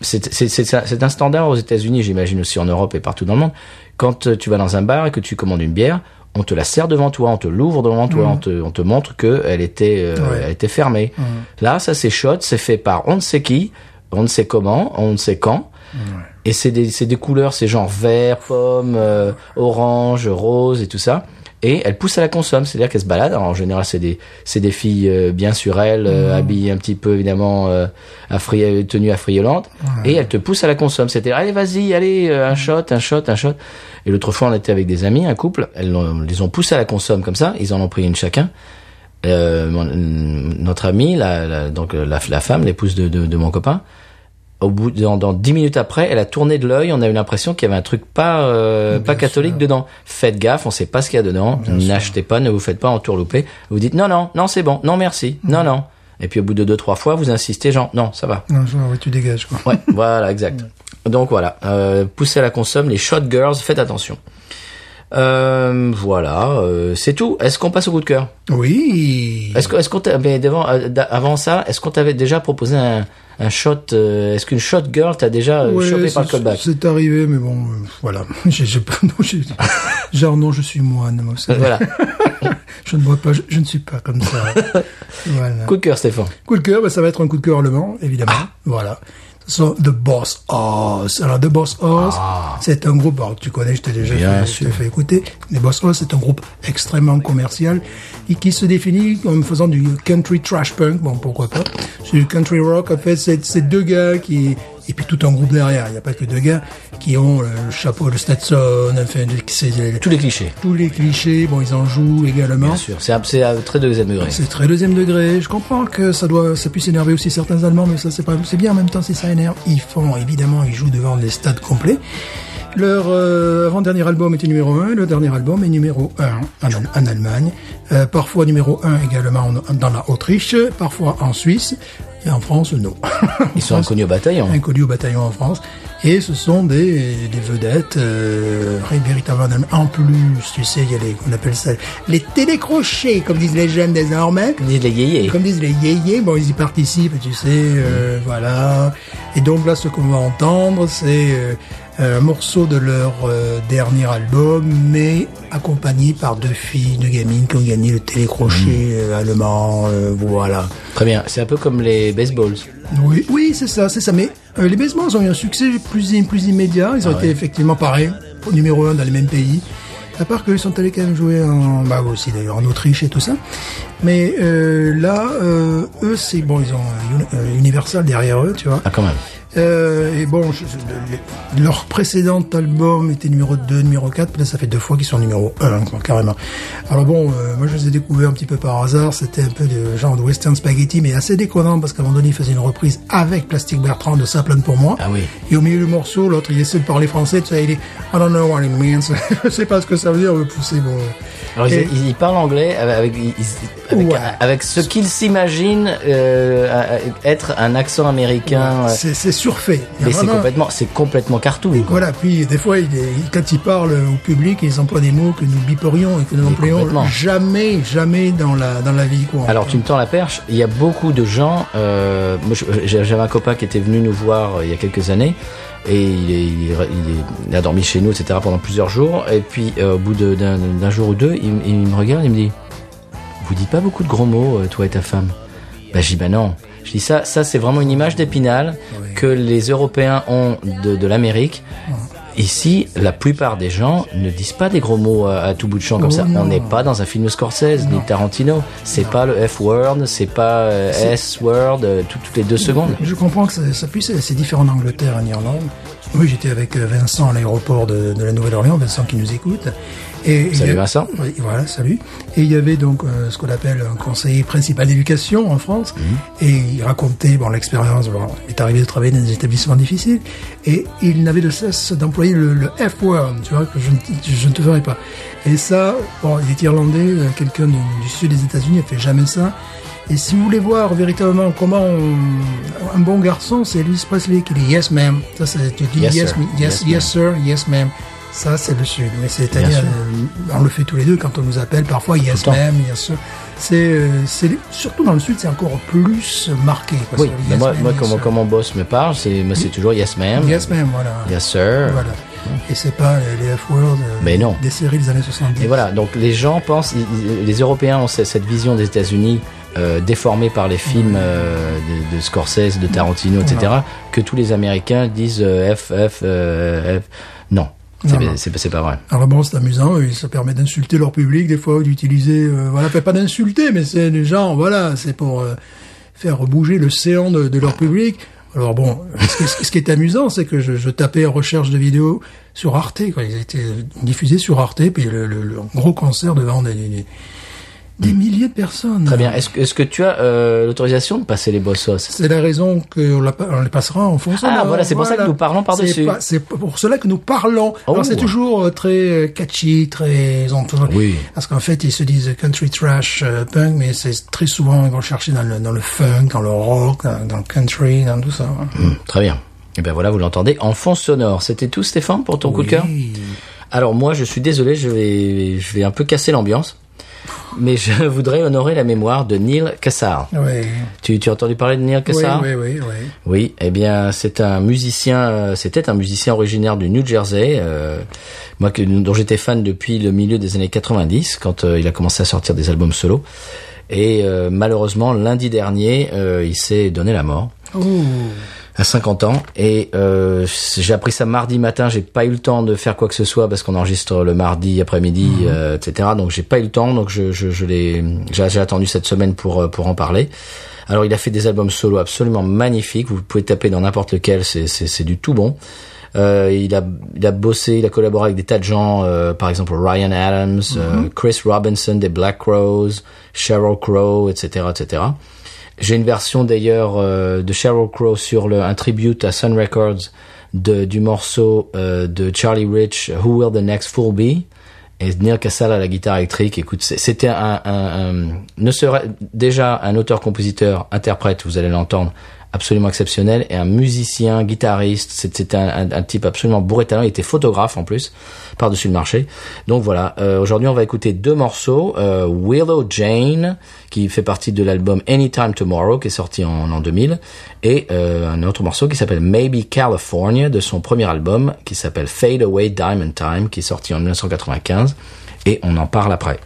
c'est un standard aux États-Unis, j'imagine aussi en Europe et partout dans le monde. Quand euh, tu vas dans un bar et que tu commandes une bière, on te la sert devant toi, on te l'ouvre devant toi, on te on te montre que elle était euh, Ouais. elle était fermée. Là, ça c'est shot, c'est fait par on ne sait qui, on ne sait comment, on ne sait quand. Et c'est des, des couleurs, c'est genre vert, pomme, euh, orange, rose et tout ça. Et elle pousse à la consomme, c'est-à-dire qu'elle se balade. Alors, en général, c'est des, c'est des filles euh, bien sur elles, euh, habillées un petit peu évidemment euh, affri- tenues affriolantes, et elle te pousse à la consomme. C'était allez vas-y, allez euh, un shot, un shot, un shot. Et l'autre fois, on était avec des amis, un couple, elles les ont poussés à la consomme comme ça. Ils en ont pris une chacun. Mon- notre amie, la, la- donc la, la femme, l'épouse de, de, de mon copain, au bout dans, dans dix minutes après, elle a tourné de l'œil. On a eu l'impression qu'il y avait un truc pas euh, pas catholique dedans. Faites gaffe, on sait pas ce qu'il y a dedans. N'achetez pas, ne vous faites pas entourlouper. Vous dites non non non c'est bon, non merci, non non. Et puis au bout de deux trois fois, vous insistez genre non ça va. Non, genre, ouais, tu dégages, quoi. Ouais, voilà, exact. <laughs> Donc voilà, euh, poussez à la consomme, les shot girls, faites attention. Euh, voilà, euh, c'est tout. Est-ce qu'on passe au coup de cœur? Oui. Est-ce que, est-ce qu'on t'a- mais devant, euh, d'a- avant ça, est-ce qu'on t'avait déjà proposé un, un shot euh, Est-ce qu'une shot girl t'a déjà euh, Ouais, chopé par le c'est- callback? C'est arrivé, mais bon, euh, voilà. <laughs> J'ai, j'ai pas, non, j'ai- <laughs> genre, non, je suis moine. moi, Voilà. <laughs> Je ne bois pas, je, je ne suis pas comme ça. voilà. Coup de cœur, Stéphane. Coup de cœur, bah, ça va être un coup de cœur allemand, évidemment. Ah. Voilà. Sont The Boss Hoss. Alors, The Boss Hoss, c'est un groupe, alors, tu connais, je t'ai déjà Ah. Bien fait, je fait écouter. The Boss Hoss, c'est un groupe extrêmement commercial et qui se définit comme faisant du country trash punk. Bon, pourquoi pas. C'est du country rock. En fait, c'est, c'est deux gars qui, et puis tout un groupe derrière. Il n'y a pas que deux gars qui ont le chapeau de Stetson, enfin, c'est, Tous les clichés. tous les clichés. Bon, ils en jouent également. Bien sûr. C'est très deuxième degré. C'est très deuxième degré. Je comprends que ça doit, ça puisse énerver aussi certains Allemands, mais ça c'est pas, c'est bien en même temps si ça énerve. Ils font, évidemment, ils jouent devant des stades complets. Leur euh, avant-dernier album était numéro 1, le dernier album est numéro 1 en, Al- en Allemagne, Euh, parfois numéro 1 également en- dans la Autriche, parfois en Suisse, et en France, non. Ils sont inconnus au bataillon. Inconnus au bataillon en France. Et ce sont des, des vedettes euh, véritablement. En plus, tu sais, il y a les, on appelle ça les télécrochets, comme disent les jeunes désormais. Ils disent les yéyés. Comme disent les yéyés, bon, ils y participent, tu sais, euh, voilà. Et donc là, ce qu'on va entendre, c'est euh, un morceau de leur euh, dernier album, mais accompagné par deux filles, deux gamines qui ont gagné le télécrochet euh, allemand, euh, voilà. Très bien. C'est un peu comme les baseballs. Oui, oui, c'est ça, c'est ça. Mais euh, les Basements ont eu un succès plus, plus immédiat. Ils ont été effectivement pareils, au numéro un dans les mêmes pays. À part qu'ils sont allés quand même jouer en, bah aussi d'ailleurs en Autriche et tout ça. Mais euh, là, euh, eux, c'est bon, ils ont euh, Uni- euh, Universal derrière eux, tu vois. Ah, quand même. Euh, et bon, je- je- leur précédent album était numéro 2, numéro 4, là ça fait deux fois qu'ils sont numéro 1, quoi, carrément. Alors bon, euh, moi je les ai découverts un petit peu par hasard, c'était un peu de genre de western spaghetti, mais assez déconnant parce qu'à un moment donné il faisait une reprise avec Plastic Bertrand de Ça plane pour moi. Ah oui. Et au milieu du morceau, l'autre il essaie de parler français, tu sais, il dit I don't know what it means, <laughs> je sais pas ce que ça veut dire, me pousser bon. Alors, Et- il, il parle anglais avec, avec, il- avec, Ouais. avec ce qu'il s'imagine euh, être un accent américain. euh, C'est surfait. Mais c'est complètement, c'est complètement cartoon. quoi. Voilà, puis des fois, il est- quand il parle au public, ils emploient des mots que nous biperions et que nous n'employons jamais, jamais dans la, dans la vie courante. Alors tu me tends la perche. Il y a beaucoup de gens. Euh, j'avais un copain qui était venu nous voir euh, il y a quelques années et il, est, il, est- il est- il a dormi chez nous, etc. pendant plusieurs jours. Et puis euh, au bout d'un jour ou deux, il, il me regarde, il me dit "Vous dites pas beaucoup de gros mots, euh, toi et ta femme?" Bah je dis bah non. Je dis ça, ça c'est vraiment une image d'épinal que les Européens ont de, de l'Amérique. Ici, la plupart des gens ne disent pas des gros mots à, à tout bout de champ comme Oh ça. non. On n'est pas dans un film Scorsese ni Tarantino. C'est pas le F word, c'est pas euh, S word euh, tout- toutes les deux secondes. Je comprends que ça, ça puisse, c'est différent en Angleterre, en Irlande. Oui, j'étais avec euh, Vincent à l'aéroport de, de la Nouvelle-Orléans, Vincent qui nous écoute. Et, Salut, Vincent. Oui, voilà, salut. Et il y avait donc euh, ce qu'on appelle un conseiller principal d'éducation en France. Mhm. Et il racontait bon, l'expérience. Bon, il est arrivé de travailler dans des établissements difficiles. Et il n'avait de cesse d'employer le, le F-word, tu vois, que je, ne- je ne te ferai pas. Et ça, bon, il est irlandais, euh, quelqu'un du, du sud des États-Unis, il fait jamais ça. Et si vous voulez voir véritablement comment on- un bon garçon, c'est Elvis Presley qui dit yes ma'am. Ça, c'est tu dis Yes, yes, sir. me- yes, Yes, yes, sir, yes ma'am. Ça, c'est le sud. Mais c'est-à-dire, euh, on le fait tous les deux quand on nous appelle parfois yes ma'am, yes sir. C'est, euh, surtout dans le sud, c'est encore plus marqué. quoi. Oui, mais yes moi, moi yes comment, sir. comment boss me parle, c'est toujours yes ma'am, Yes ma'am, voilà. yes sir. Voilà. Et c'est pas les les F-words euh, des séries des années 70. Et voilà, donc les gens pensent, ils- les Européens ont ce- cette vision des États-Unis euh, déformée par les films euh, de, de Scorsese, de Tarantino, etc., que tous les Américains disent euh, F, F, euh, F. Non, c'est pas vrai. Alors bon, c'est amusant, et ça permet d'insulter leur public des fois, d'utiliser, euh, voilà, pas d'insulter, mais c'est des gens, voilà, c'est pour euh, faire bouger le séant de, de leur public. Alors bon, ce qui, ce qui est amusant, c'est que je, je tapais en recherche de vidéos sur Arte, quoi. Ils étaient diffusés sur Arte, puis le, le- le gros concert devant des, des, des milliers de personnes. Très bien. Est-ce que, est-ce que tu as euh, l'autorisation de passer les bossos C'est la raison qu'on on les passera en fond sonore. Ah, voilà, c'est pour ça que nous parlons par-dessus. C'est pour cela que nous parlons. Oh. Alors c'est toujours euh, très euh, catchy, très... Oui. Parce qu'en fait, ils se disent country trash euh, punk, mais c'est très souvent, ils vont chercher dans le, dans le funk, dans le rock, dans, dans le country, dans tout ça. Hum, Très bien. Et ben voilà, vous l'entendez en fond sonore. C'était tout, Stéphane, pour ton coup de cœur? Oui. Alors moi, je suis désolé, je vais, je vais un peu casser l'ambiance, mais je <laughs> voudrais honorer la mémoire de Neil Cassar. Oui. Tu, tu as entendu parler de Neil Cassar? oui, oui, oui. Oui, eh bien, c'est un musicien, euh, c'était un musicien originaire du New Jersey, euh, moi que, dont j'étais fan depuis le milieu des années 90, quand euh, il a commencé à sortir des albums solo. Et euh, malheureusement, lundi dernier, euh, il s'est donné la mort. Oh. à 50 ans. Et euh, j'ai appris ça mardi matin. J'ai pas eu le temps de faire quoi que ce soit parce qu'on enregistre le mardi après-midi euh, etc donc j'ai pas eu le temps. Donc je je, je l'ai j'ai attendu cette semaine pour euh, pour en parler. Alors il a fait des albums solo absolument magnifiques. Vous pouvez taper dans n'importe lequel. C'est c'est c'est du tout bon euh, il a il a bossé il a collaboré avec des tas de gens euh, par exemple Ryan Adams euh, Chris Robinson des Black Crowes Sheryl Crow etc etc j'ai une version d'ailleurs euh, de Sheryl Crow sur le, un tribute à Sun Records de, du morceau euh, de Charlie Rich, Who Will the Next Fool Be? Et Neil Cassell à la guitare électrique. Écoute, c'était un, un, un- ne serait déjà un auteur-compositeur, interprète, vous allez l'entendre, absolument exceptionnel, et un musicien, guitariste. C'était un, type absolument bourré talent. Il était photographe en plus, par-dessus le marché. Donc voilà. euh, Aujourd'hui, on va écouter deux morceaux. Euh, Willow Jane, qui fait partie de l'album Anytime Tomorrow, qui est sorti en, en 2000, et euh, un autre morceau qui s'appelle Maybe California, de son premier album, qui s'appelle Fade Away Diamond Time, qui est sorti en 1995. Et on en parle après.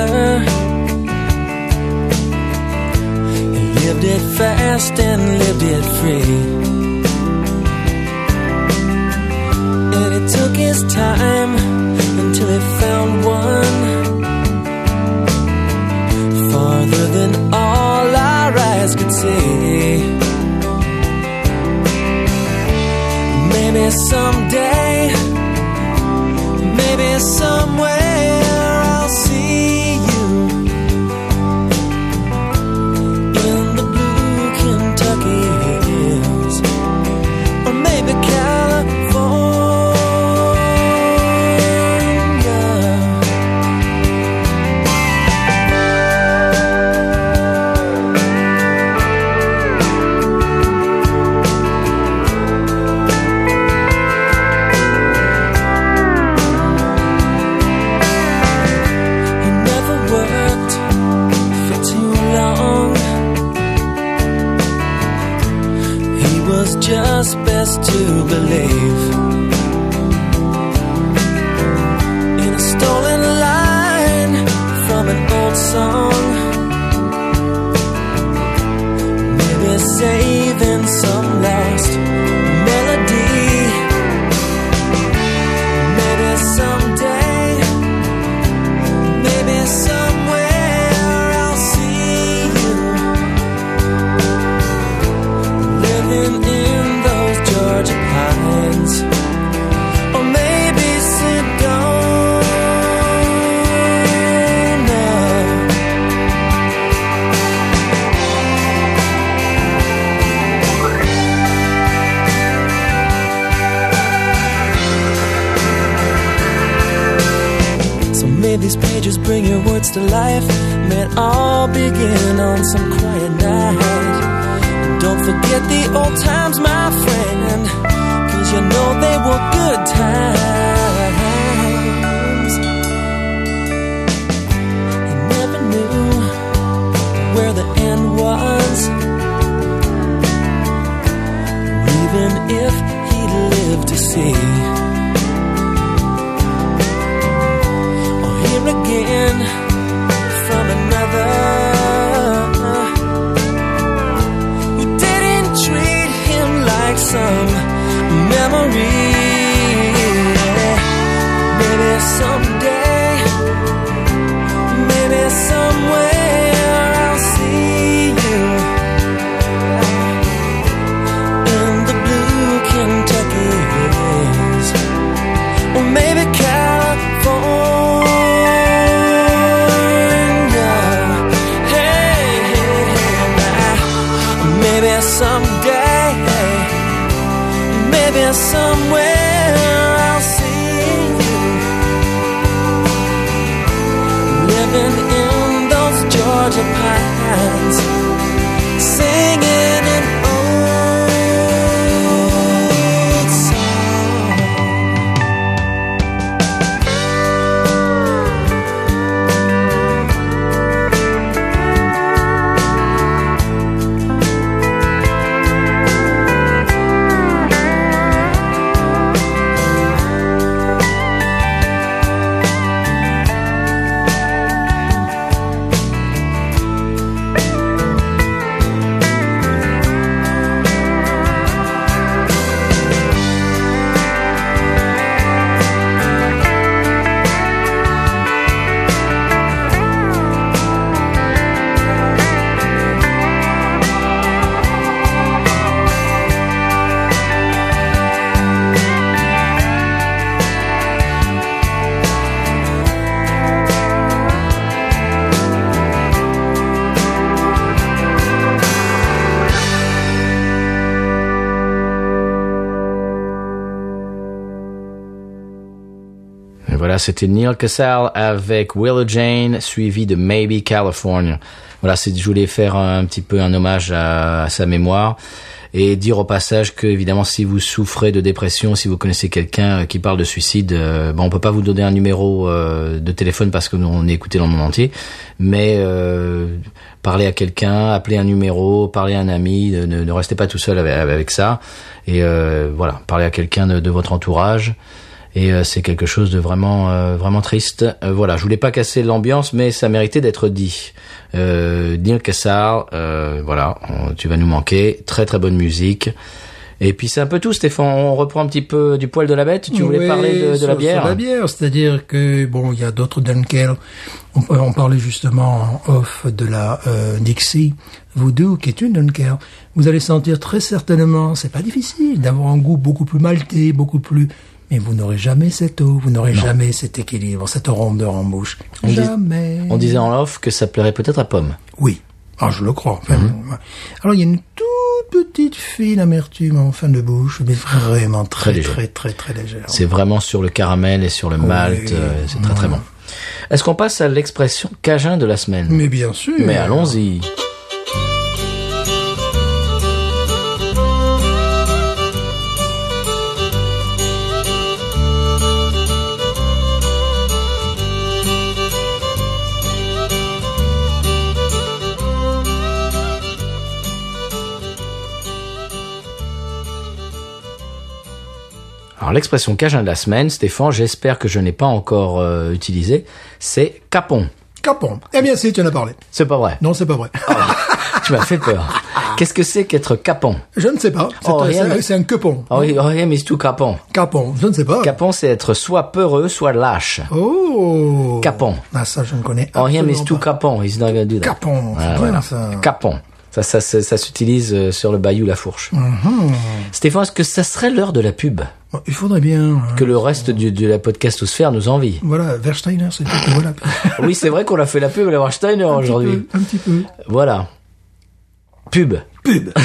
color. He lived it fast and lived it free. And it took his time until he found one farther than all our eyes could see. Maybe someday, maybe someday. ley. Words to life. May it all begin on some quiet night. Don't forget the old times, memory. C'était Neil Cassell avec Willow Jane, suivi de Maybe California. Voilà, je voulais faire un, petit peu un hommage à, sa mémoire et dire au passage que évidemment si vous souffrez de dépression, si vous connaissez quelqu'un euh, qui parle de suicide, euh, bon on peut pas vous donner un numéro euh, de téléphone parce que nous, on est écouté dans le monde entier, mais euh, parlez à quelqu'un, appelez un numéro, parlez à un ami, ne, restez pas tout seul avec, ça et euh, voilà, parlez à quelqu'un de votre entourage Et euh, c'est quelque chose de vraiment euh, vraiment triste. Euh, voilà, je voulais pas casser l'ambiance, mais ça méritait d'être dit. Euh, Neil Cassar, euh, voilà, on- tu vas nous manquer. Très très bonne musique. Et puis c'est un peu tout, Stéphane. On reprend un petit peu du poil de la bête. Tu voulais Oui, parler de, de sur- la bière sur la bière, c'est-à-dire que bon, il y a d'autres Dunkel. On, on parlait justement en off de la euh, Dixie Voodoo, qui est une Dunkel. Vous allez sentir très certainement, c'est pas difficile, d'avoir un goût beaucoup plus maltais, beaucoup plus. Mais vous n'aurez jamais cette eau, vous n'aurez jamais cet équilibre, cette rondeur en bouche. dit- jamais. On disait en off que ça plairait peut-être à Pomme. Oui. Ah, je le crois. Enfin, Mhm. Alors, il y a une toute petite fine amertume en fin de bouche, mais vraiment très, Très très, très, très, légère. C'est vraiment sur le caramel et sur le malt. euh, c'est très très bon. Est-ce qu'on passe à l'expression cajun de la semaine? Mais bien sûr. Mais allons-y. Alors l'expression cajun de la semaine, Stéphane, j'espère que je n'ai pas encore euh, utilisé, c'est capon. Capon. Eh bien, si, tu en as parlé. C'est pas vrai. Non, c'est pas vrai. <laughs> Tu m'as fait peur. Qu'est-ce que c'est qu'être capon? Je ne sais pas. C'est Oh, un- un quepon. Oh, oh, rien, mais c'est tout capon. Capon. Je ne sais pas. Capon, c'est être soit peureux, soit lâche. oh. Capon. Ah, ça, je ne connais Oh, rien, mais c'est absolument tout pas. capon. Gonna do that. Capon. Ah, C'est voilà. ça. Capon. Ça, ça, ça, ça s'utilise euh, sur le bayou La Fourche. Mhm. Stéphane, est-ce que ça serait l'heure de la pub? Il faudrait bien. hein. que le reste du, de la podcastosphère nous envie Voilà, Versteiner, c'est Voilà. <laughs> Oui, c'est vrai qu'on a fait la pub à la Steiner Un petit aujourd'hui. Un petit peu. Voilà. Pub. Pub. <laughs>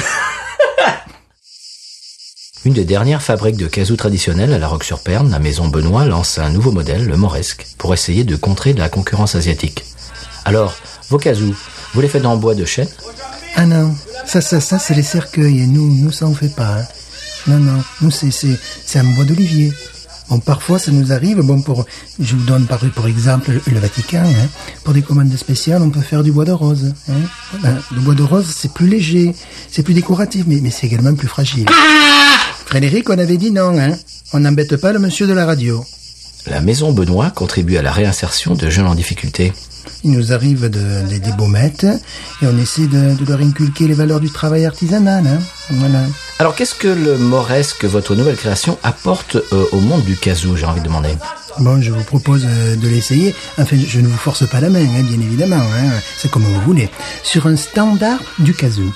Une des dernières fabriques de casous traditionnelles à la Roque-sur-Perne, la maison Benoît lance un nouveau modèle, le Moresque, pour essayer de contrer la concurrence asiatique. Alors, vos casous, vous les faites en bois de chêne? Ah non, ça, ça, ça, c'est les cercueils. Et nous, nous, ça, on fait pas. hein. Non, non, nous, c'est, un bois d'olivier. Bon, parfois, ça nous arrive. Bon, pour, je vous donne par, pour exemple le Vatican. Hein. Pour des commandes spéciales, on peut faire du bois de rose. Hein. Le bois de rose, c'est plus léger, c'est plus décoratif, mais, mais c'est également plus fragile. Frédéric, on avait dit non. Hein. On n'embête pas le monsieur de la radio. La maison Benoît contribue à la réinsertion de jeunes en difficulté. Il nous arrive de, de- des baumettes et on essaie de, de leur inculquer les valeurs du travail artisanal. Hein. Voilà. Alors, qu'est-ce que le Moresque, votre nouvelle création, apporte euh, au monde du casou, j'ai envie de demander? Bon, je vous propose euh, de l'essayer. Enfin, je ne vous force pas la main, hein, bien évidemment. Hein. C'est comme vous voulez. Sur un standard du casou.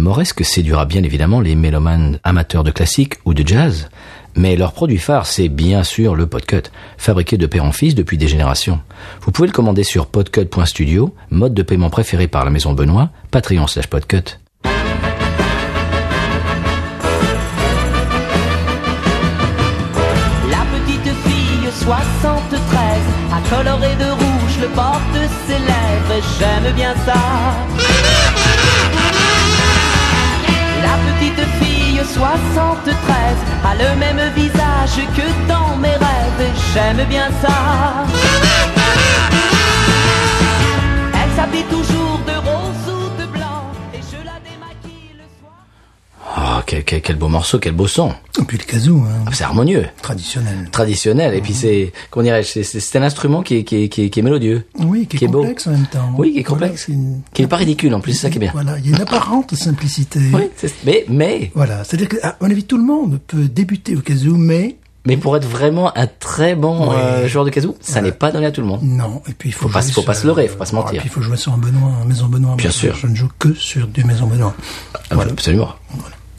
Moresque séduira bien évidemment les mélomanes amateurs de classique ou de jazz, mais leur produit phare, c'est bien sûr le Podcut, fabriqué de père en fils depuis des générations. Vous pouvez le commander sur podcut.studio, mode de paiement préféré par la maison Benoît, Patreon slash Podcut. La petite fille 73 a coloré de rouge le bord de ses lèvres et j'aime bien ça. 73 a le même visage que dans mes rêves j'aime bien ça. Elle s'habille toujours Oh, quel, quel, quel beau morceau, quel beau son. Et puis le kazoo, hein, Ah, C'est harmonieux, traditionnel. traditionnel. Et puis c'est, comment dirais-je, c'est- un instrument qui est, qui est, qui est, qui est mélodieux. Oui, qui est, Qui est beau. complexe en même temps. Oui, qui est Voilà, complexe. une- Qui est pas ridicule en plus, c'est ça qui est bien. Voilà, il y a une apparente <laughs> simplicité. Oui, mais, mais, Voilà, c'est-à-dire que, à mon avis, tout le monde peut débuter au kazoo, mais mais pour être vraiment un très bon Ouais. euh, joueur de kazoo, ça n'est pas donné à tout le monde. non. Et puis il faut, Faut pas- faut se leurrer, faut pas se Ah, mentir. Et puis il faut jouer sur un Benoît, un maison Benoît. Bien Moi, sûr. Je ne joue que sur du maison Benoît. Ah, Absolument.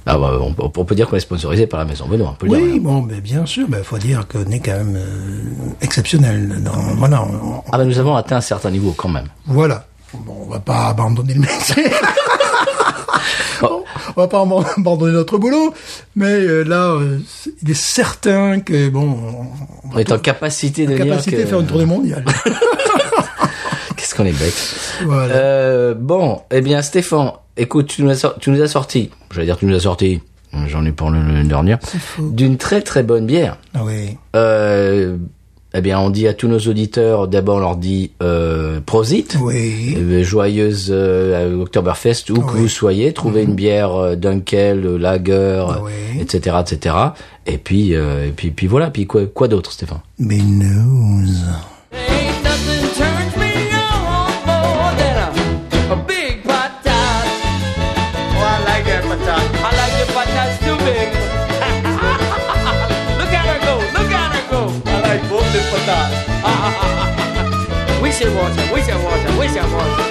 Ah bah, on, peut- on peut dire qu'on est sponsorisé par la maison Benoît, on peut Oui, dire. bon, mais bien sûr, il faut dire qu'on est quand même euh, exceptionnel. Dans, voilà, on- Ah bah nous avons atteint un certain niveau quand même. voilà. Bon, on va pas abandonner le métier. <laughs> On va pas aban- abandonner notre boulot, mais euh, là, euh, il est certain que bon, On est en capacité de capacité que... faire une tournée mondiale. <laughs> Qu'est-ce qu'on est bête. voilà. Euh, bon, eh bien Stéphane, écoute, tu nous as, sor- tu nous as sorti, j'allais dire tu nous as sorti, j'en ai parlé l'année dernière, d'une très très bonne bière. Ah oui. Euh, eh bien, on dit à tous nos auditeurs, d'abord on leur dit euh, Prosit, Oui. euh, joyeuse euh, Oktoberfest, où que vous soyez, trouvez une bière euh, Dunkel, euh, Lager, Ah euh, oui. etc., etc. Et puis, euh, et puis, puis voilà. Puis quoi, quoi d'autre, Stéphane? Mais 危险危险危险危险